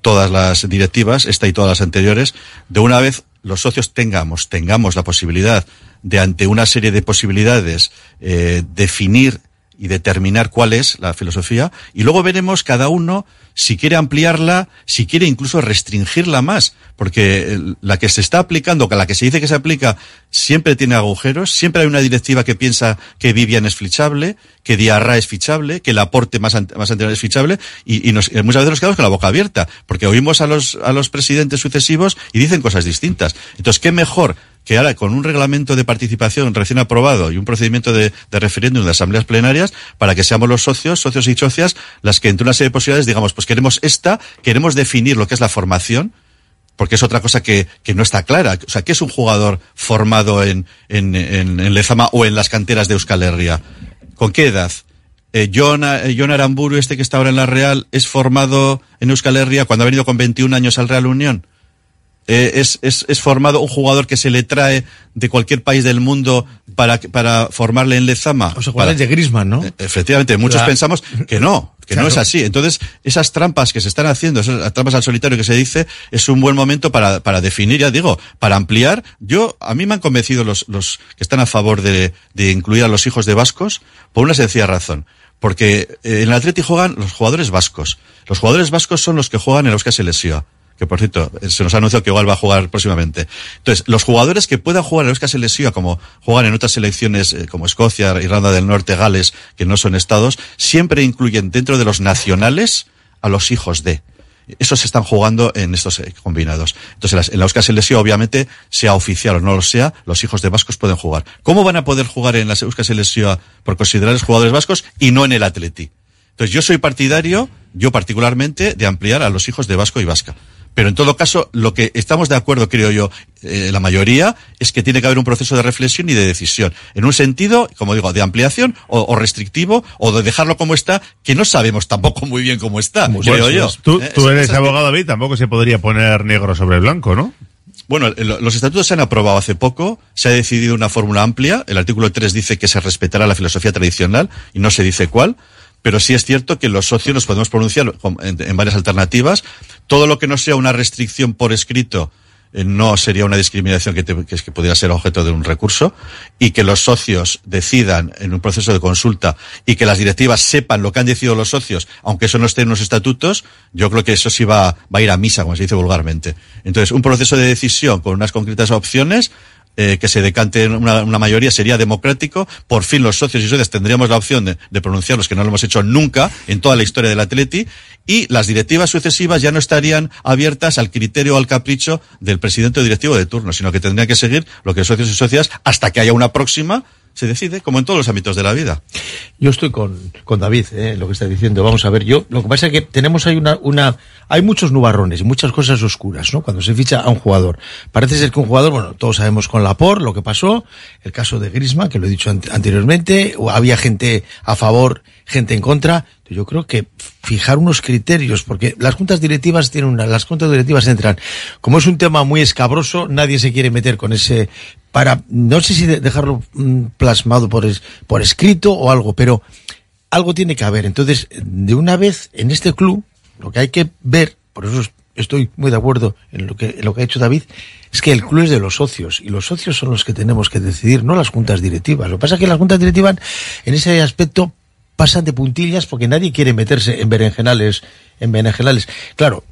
Speaker 21: todas las directivas, esta y todas las anteriores, de una vez los socios tengamos, tengamos la posibilidad de ante una serie de posibilidades eh, definir y determinar cuál es la filosofía y luego veremos cada uno si quiere ampliarla, si quiere incluso restringirla más, porque la que se está aplicando, la que se dice que se aplica, siempre tiene agujeros, siempre hay una directiva que piensa que Vivian es fichable, que Diarra es fichable, que el aporte más, más anterior es fichable, y, y nos, muchas veces nos quedamos con la boca abierta, porque oímos a los, a los presidentes sucesivos y dicen cosas distintas. Entonces, ¿qué mejor que ahora con un reglamento de participación recién aprobado y un procedimiento de, de referéndum de asambleas plenarias para que seamos los socios, socios y socias, las que entre una serie de posibilidades digamos, pues queremos esta, queremos definir lo que es la formación, porque es otra cosa que, que no está clara. O sea, ¿qué es un jugador formado en, en, en, en Lezama o en las canteras de Euskal Herria? ¿Con qué edad? Eh, John, eh, John Aramburu, este que está ahora en la Real, es formado en Euskal Herria cuando ha venido con 21 años al Real Unión eh, es, es, es, formado un jugador que se le trae de cualquier país del mundo para, para formarle en Lezama.
Speaker 19: O sea, para, de Grisman, ¿no?
Speaker 21: Efectivamente, muchos la... pensamos que no, que claro. no es así. Entonces, esas trampas que se están haciendo, esas trampas al solitario que se dice, es un buen momento para, para definir, ya digo, para ampliar. Yo, a mí me han convencido los, los que están a favor de, de incluir a los hijos de vascos por una sencilla razón. Porque en el Atleti juegan los jugadores vascos. Los jugadores vascos son los que juegan en los que se lesiona que por cierto, se nos ha anunciado que igual va a jugar próximamente. Entonces, los jugadores que puedan jugar en Euskal Selección, como juegan en otras selecciones eh, como Escocia, Irlanda del Norte, Gales, que no son estados, siempre incluyen dentro de los nacionales a los hijos de. Esos se están jugando en estos eh, combinados. Entonces, en la Euskal Selección, obviamente, sea oficial o no lo sea, los hijos de vascos pueden jugar. ¿Cómo van a poder jugar en la Euskal Selección por considerarles jugadores vascos y no en el Atleti? Entonces, yo soy partidario, yo particularmente, de ampliar a los hijos de Vasco y Vasca. Pero en todo caso, lo que estamos de acuerdo, creo yo, eh, la mayoría, es que tiene que haber un proceso de reflexión y de decisión. En un sentido, como digo, de ampliación o, o restrictivo, o de dejarlo como está, que no sabemos tampoco muy bien cómo está, creo yo.
Speaker 2: Tú, eh, tú eres abogado, David, tampoco se podría poner negro sobre blanco, ¿no?
Speaker 21: Bueno, los estatutos se han aprobado hace poco, se ha decidido una fórmula amplia, el artículo 3 dice que se respetará la filosofía tradicional y no se dice cuál, pero sí es cierto que los socios nos podemos pronunciar en, varias alternativas. Todo lo que no sea una restricción por escrito eh, no sería una discriminación que, te, que pudiera ser objeto de un recurso y que los socios decidan en un proceso de consulta y que las directivas sepan lo que han decidido los socios, aunque eso no esté en los estatutos, yo creo que eso sí va, va a ir a misa, como se dice vulgarmente. Entonces, un proceso de decisión con unas concretas opciones eh, que se decante una, una, mayoría sería democrático. Por fin los socios y socias tendríamos la opción de, de, pronunciarlos, que no lo hemos hecho nunca en toda la historia del Atleti. Y las directivas sucesivas ya no estarían abiertas al criterio o al capricho del presidente o directivo de turno, sino que tendrían que seguir lo que los socios y socias hasta que haya una próxima se decide, como en todos los ámbitos de la vida.
Speaker 19: Yo estoy con, con David, eh, lo que está diciendo. Vamos a ver, yo, lo que pasa es que tenemos ahí una, una, hay muchos nubarrones y muchas cosas oscuras, ¿no? Cuando se ficha a un jugador. Parece ser que un jugador, bueno, todos sabemos con la por lo que pasó, el caso de Grisma, que lo he dicho an anteriormente, o había gente a favor, gente en contra. Yo creo que fijar unos criterios, porque las juntas directivas tienen una, las juntas directivas entran. Como es un tema muy escabroso, nadie se quiere meter con ese, para, no sé si dejarlo plasmado por, por escrito o algo, pero algo tiene que haber. Entonces, de una vez, en este club, lo que hay que ver, por eso estoy muy de acuerdo en lo que, en lo que ha hecho David, es que el club es de los socios, y los socios son los que tenemos que decidir, no las juntas directivas. Lo que pasa es que las juntas directivas, en ese aspecto, pasan de puntillas porque nadie quiere meterse en berenjenales, en berenjenales. Claro,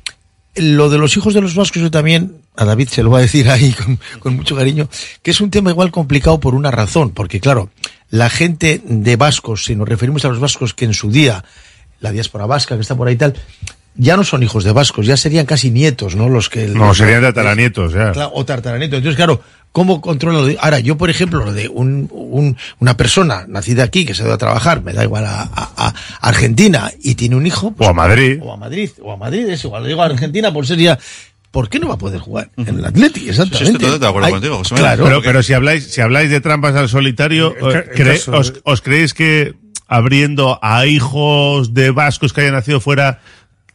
Speaker 19: lo de los hijos de los vascos yo también, a David se lo va a decir ahí con, con, mucho cariño, que es un tema igual complicado por una razón, porque claro, la gente de vascos, si nos referimos a los vascos que en su día, la diáspora vasca que está por ahí y tal, ya no son hijos de vascos, ya serían casi nietos, ¿no? Los que...
Speaker 2: No,
Speaker 19: los,
Speaker 2: serían tataranietos, ya.
Speaker 19: Claro, o tartaranietos. Entonces, claro, ¿Cómo controlo? De... Ahora, yo, por ejemplo, lo de un, un, una persona nacida aquí que se va a trabajar, me da igual a, a, a, Argentina y tiene un hijo.
Speaker 2: Pues, o a Madrid.
Speaker 19: O a Madrid, o a Madrid, es igual. Lo digo a Argentina por ser ya. ¿Por qué no va a poder jugar en el Atleti? Exactamente.
Speaker 21: Sí, estoy de acuerdo
Speaker 19: Hay,
Speaker 21: contigo. José
Speaker 19: Claro.
Speaker 2: Pero, pero si habláis, si habláis de trampas al solitario,
Speaker 20: El
Speaker 2: ¿cre
Speaker 20: caso-
Speaker 2: os, os creéis que abriendo a hijos de vascos que hayan nacido fuera,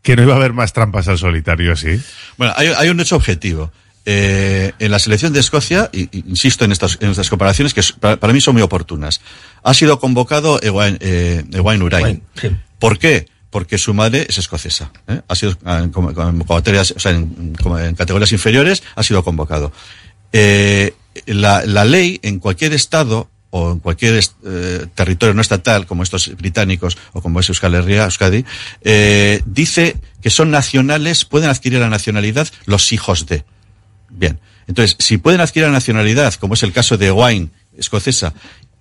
Speaker 2: que no iba a haber más trampas al solitario, sí?
Speaker 21: Bueno, hay, hay un hecho objetivo. Eh, en la selección de Escocia, y, y insisto en estas, en estas comparaciones que para, para mí son muy oportunas, ha sido convocado Ewain, eh, Ewain Urain. ¿Por qué? Porque su madre es escocesa. ¿eh? Ha sido ah, en, convocatorias- o sea, en- como en categorías inferiores, ha sido convocado. Eh, la, la ley en cualquier estado o en cualquier eh, territorio no estatal, como estos británicos o como es Euskal Euskadi, eh, dice que son nacionales, pueden adquirir la nacionalidad los hijos de. Bien. Entonces, si pueden adquirir la nacionalidad, como es el caso de Wine, escocesa,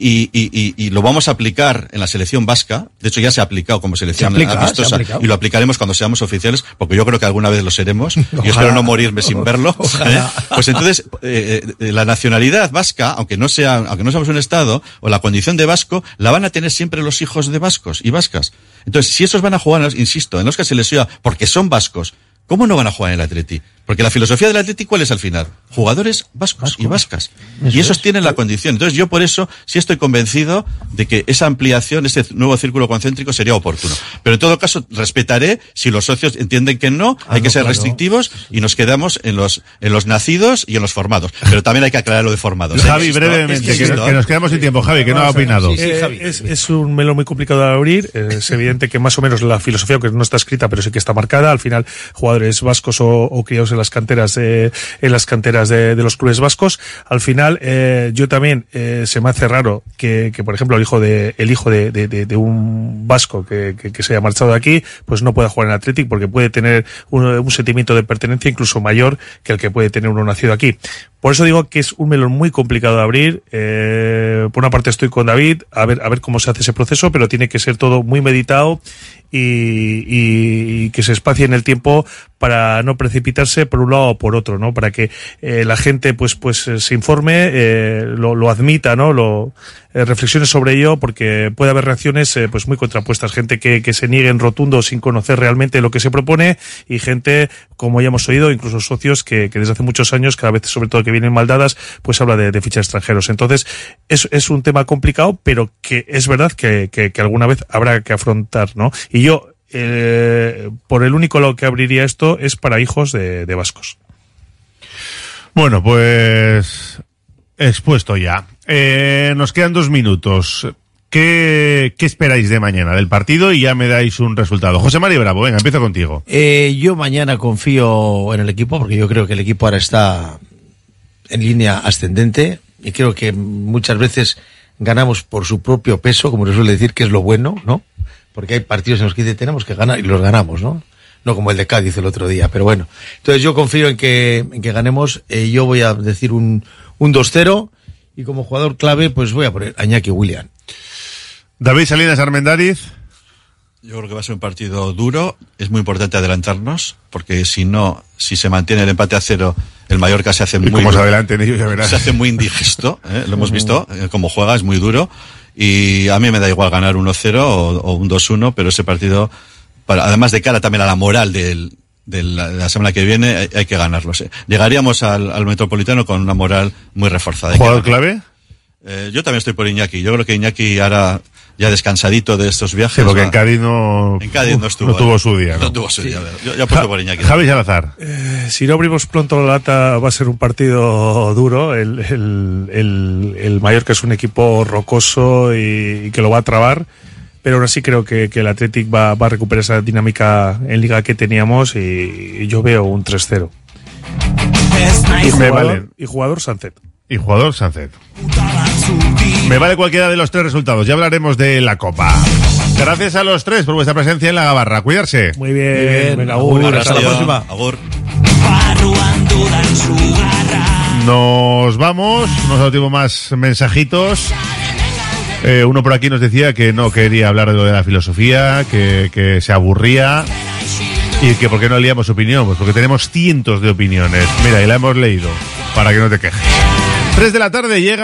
Speaker 21: y, y, y, y lo vamos a aplicar en la selección vasca, de hecho ya se ha aplicado como selección
Speaker 19: Se aplica,
Speaker 21: amistosa, y lo aplicaremos cuando seamos oficiales, porque yo creo que alguna vez lo seremos, y espero no morirme sin verlo. ¿eh? Pues entonces, eh, eh, la nacionalidad vasca, aunque no sea, aunque no seamos un Estado, o la condición de vasco, la van a tener siempre los hijos de vascos y vascas. Entonces, si esos van a jugar, insisto, en los que se les porque son vascos, ¿cómo no van a jugar en el Atleti? Porque la filosofía del Atleti, ¿cuál es al final? Jugadores vascos y vascas.
Speaker 19: Eso
Speaker 21: y esos
Speaker 19: es.
Speaker 21: tienen la condición. Entonces, yo por eso sí estoy convencido de que esa ampliación, ese nuevo círculo concéntrico sería oportuno. Pero en todo caso, respetaré si los socios entienden que no, hay
Speaker 19: no,
Speaker 21: que ser
Speaker 19: claro.
Speaker 21: restrictivos y nos quedamos en los, en los nacidos y en los formados. Pero también hay que aclarar lo de formados. ¿eh?
Speaker 2: Javi, brevemente,
Speaker 21: es
Speaker 2: que, que nos quedamos sin tiempo. Javi, que no ha opinado.
Speaker 20: Eh, es, es un melón muy complicado de abrir. Eh, Es evidente que más o menos la filosofía, aunque no está escrita, pero sí que está marcada. Al final, jugadores vascos o, o criados en las canteras, eh, en las canteras de, los clubes vascos. Al final, eh, yo también eh, se me hace raro que, que, por ejemplo, el hijo de, el hijo de, de, un vasco que, que, que se haya marchado de aquí, pues no pueda jugar en Athletic porque puede tener un, un sentimiento de pertenencia incluso mayor que el que puede tener uno nacido aquí. Por eso digo que es un melón muy complicado de abrir. Eh, por una parte estoy con David, a ver, a ver cómo se hace ese proceso, pero tiene que ser todo muy meditado y, y- que se espacie en el tiempo para no precipitarse por un lado o por otro, ¿no? Para que eh, la gente pues pues eh, se informe, eh, lo, lo admita, ¿no? Lo eh, reflexione sobre ello, porque puede haber reacciones eh, pues muy contrapuestas, gente que, que se niegue en rotundo sin conocer realmente lo que se propone y gente, como ya hemos oído, incluso socios que, que desde hace muchos años, cada vez sobre todo que vienen mal dadas, pues habla de, de fichas extranjeros. Entonces, es, es un tema complicado, pero que es verdad que, que, que alguna vez habrá que afrontar, ¿no? Y yo, eh, por el único lado que abriría esto es para hijos de, de vascos.
Speaker 2: Bueno, pues expuesto ya. Eh, nos quedan dos minutos. ¿Qué, ¿Qué esperáis de mañana del partido? Y ya me dais un resultado. José María Bravo, venga, empiezo contigo.
Speaker 19: Eh, yo mañana confío en el equipo porque yo creo que el equipo ahora está en línea ascendente y creo que muchas veces ganamos por su propio peso, como se suele decir, que es lo bueno, ¿no? Porque hay partidos en los que dice, tenemos que ganar y los ganamos, ¿no? No como el de Cádiz el otro día, pero bueno. Entonces yo confío en que, en que ganemos. Eh, yo voy a decir un, un 2-0 y como jugador clave pues voy a poner a Iñaki William.
Speaker 2: David Salinas Armendariz.
Speaker 21: Yo creo que va a ser un partido duro. Es muy importante adelantarnos, porque si no, si se mantiene el empate a cero, el Mallorca se hace
Speaker 2: Y
Speaker 21: muy
Speaker 2: como se adelanten ellos, ya verás.
Speaker 21: se hace muy indigesto. ¿eh? Lo hemos visto, eh, como juega es muy duro. Y a mí me da igual ganar 1-0 o, o un 2-1, pero ese partido, para, además de cara también a la moral del, de la, de la semana que viene, hay, hay que ganarlo. sí. Llegaríamos al, al Metropolitano con una moral muy reforzada.
Speaker 2: ¿Jugador clave?
Speaker 21: Eh, yo también estoy por Iñaki. Yo creo que Iñaki ahora ya descansadito de estos viajes.
Speaker 2: Sí, porque
Speaker 21: va-
Speaker 2: en Cádiz no,
Speaker 21: En Cádiz no estuvo.
Speaker 2: no tuvo
Speaker 21: eh.
Speaker 2: su día.
Speaker 21: No,
Speaker 2: ¿no?
Speaker 21: tuvo su día. Yo, yo apuesto por Iñaki.
Speaker 2: Javi Salazar.
Speaker 20: Eh, si no abrimos pronto la lata, va a ser un partido duro. El, el, el, el Mallorca es un equipo rocoso y, y que lo va a trabar. Pero aún así creo que, que el Athletic va, va a recuperar esa dinámica en liga que teníamos y, y yo veo un 3-0. Y
Speaker 2: Me
Speaker 20: jugador,
Speaker 2: vale.
Speaker 20: y jugador Sunset.
Speaker 2: Y jugador Sánchez. Me vale cualquiera de los tres resultados. Ya hablaremos de la Copa. Gracias a los tres por vuestra presencia en la Gabarra. Cuidarse.
Speaker 20: Muy bien.
Speaker 19: Muy bien.
Speaker 20: Venga,
Speaker 19: Agur,
Speaker 20: agur.
Speaker 19: hasta la próxima.
Speaker 21: Agur.
Speaker 2: Nos vamos. No solo tengo más mensajitos. Eh, uno por aquí nos decía que no quería hablar de lo de la filosofía, que, que se aburría y que por qué no leíamos opinión. Pues porque tenemos cientos de opiniones. Mira, y la hemos leído para que no te quejes. Tres de la tarde llega.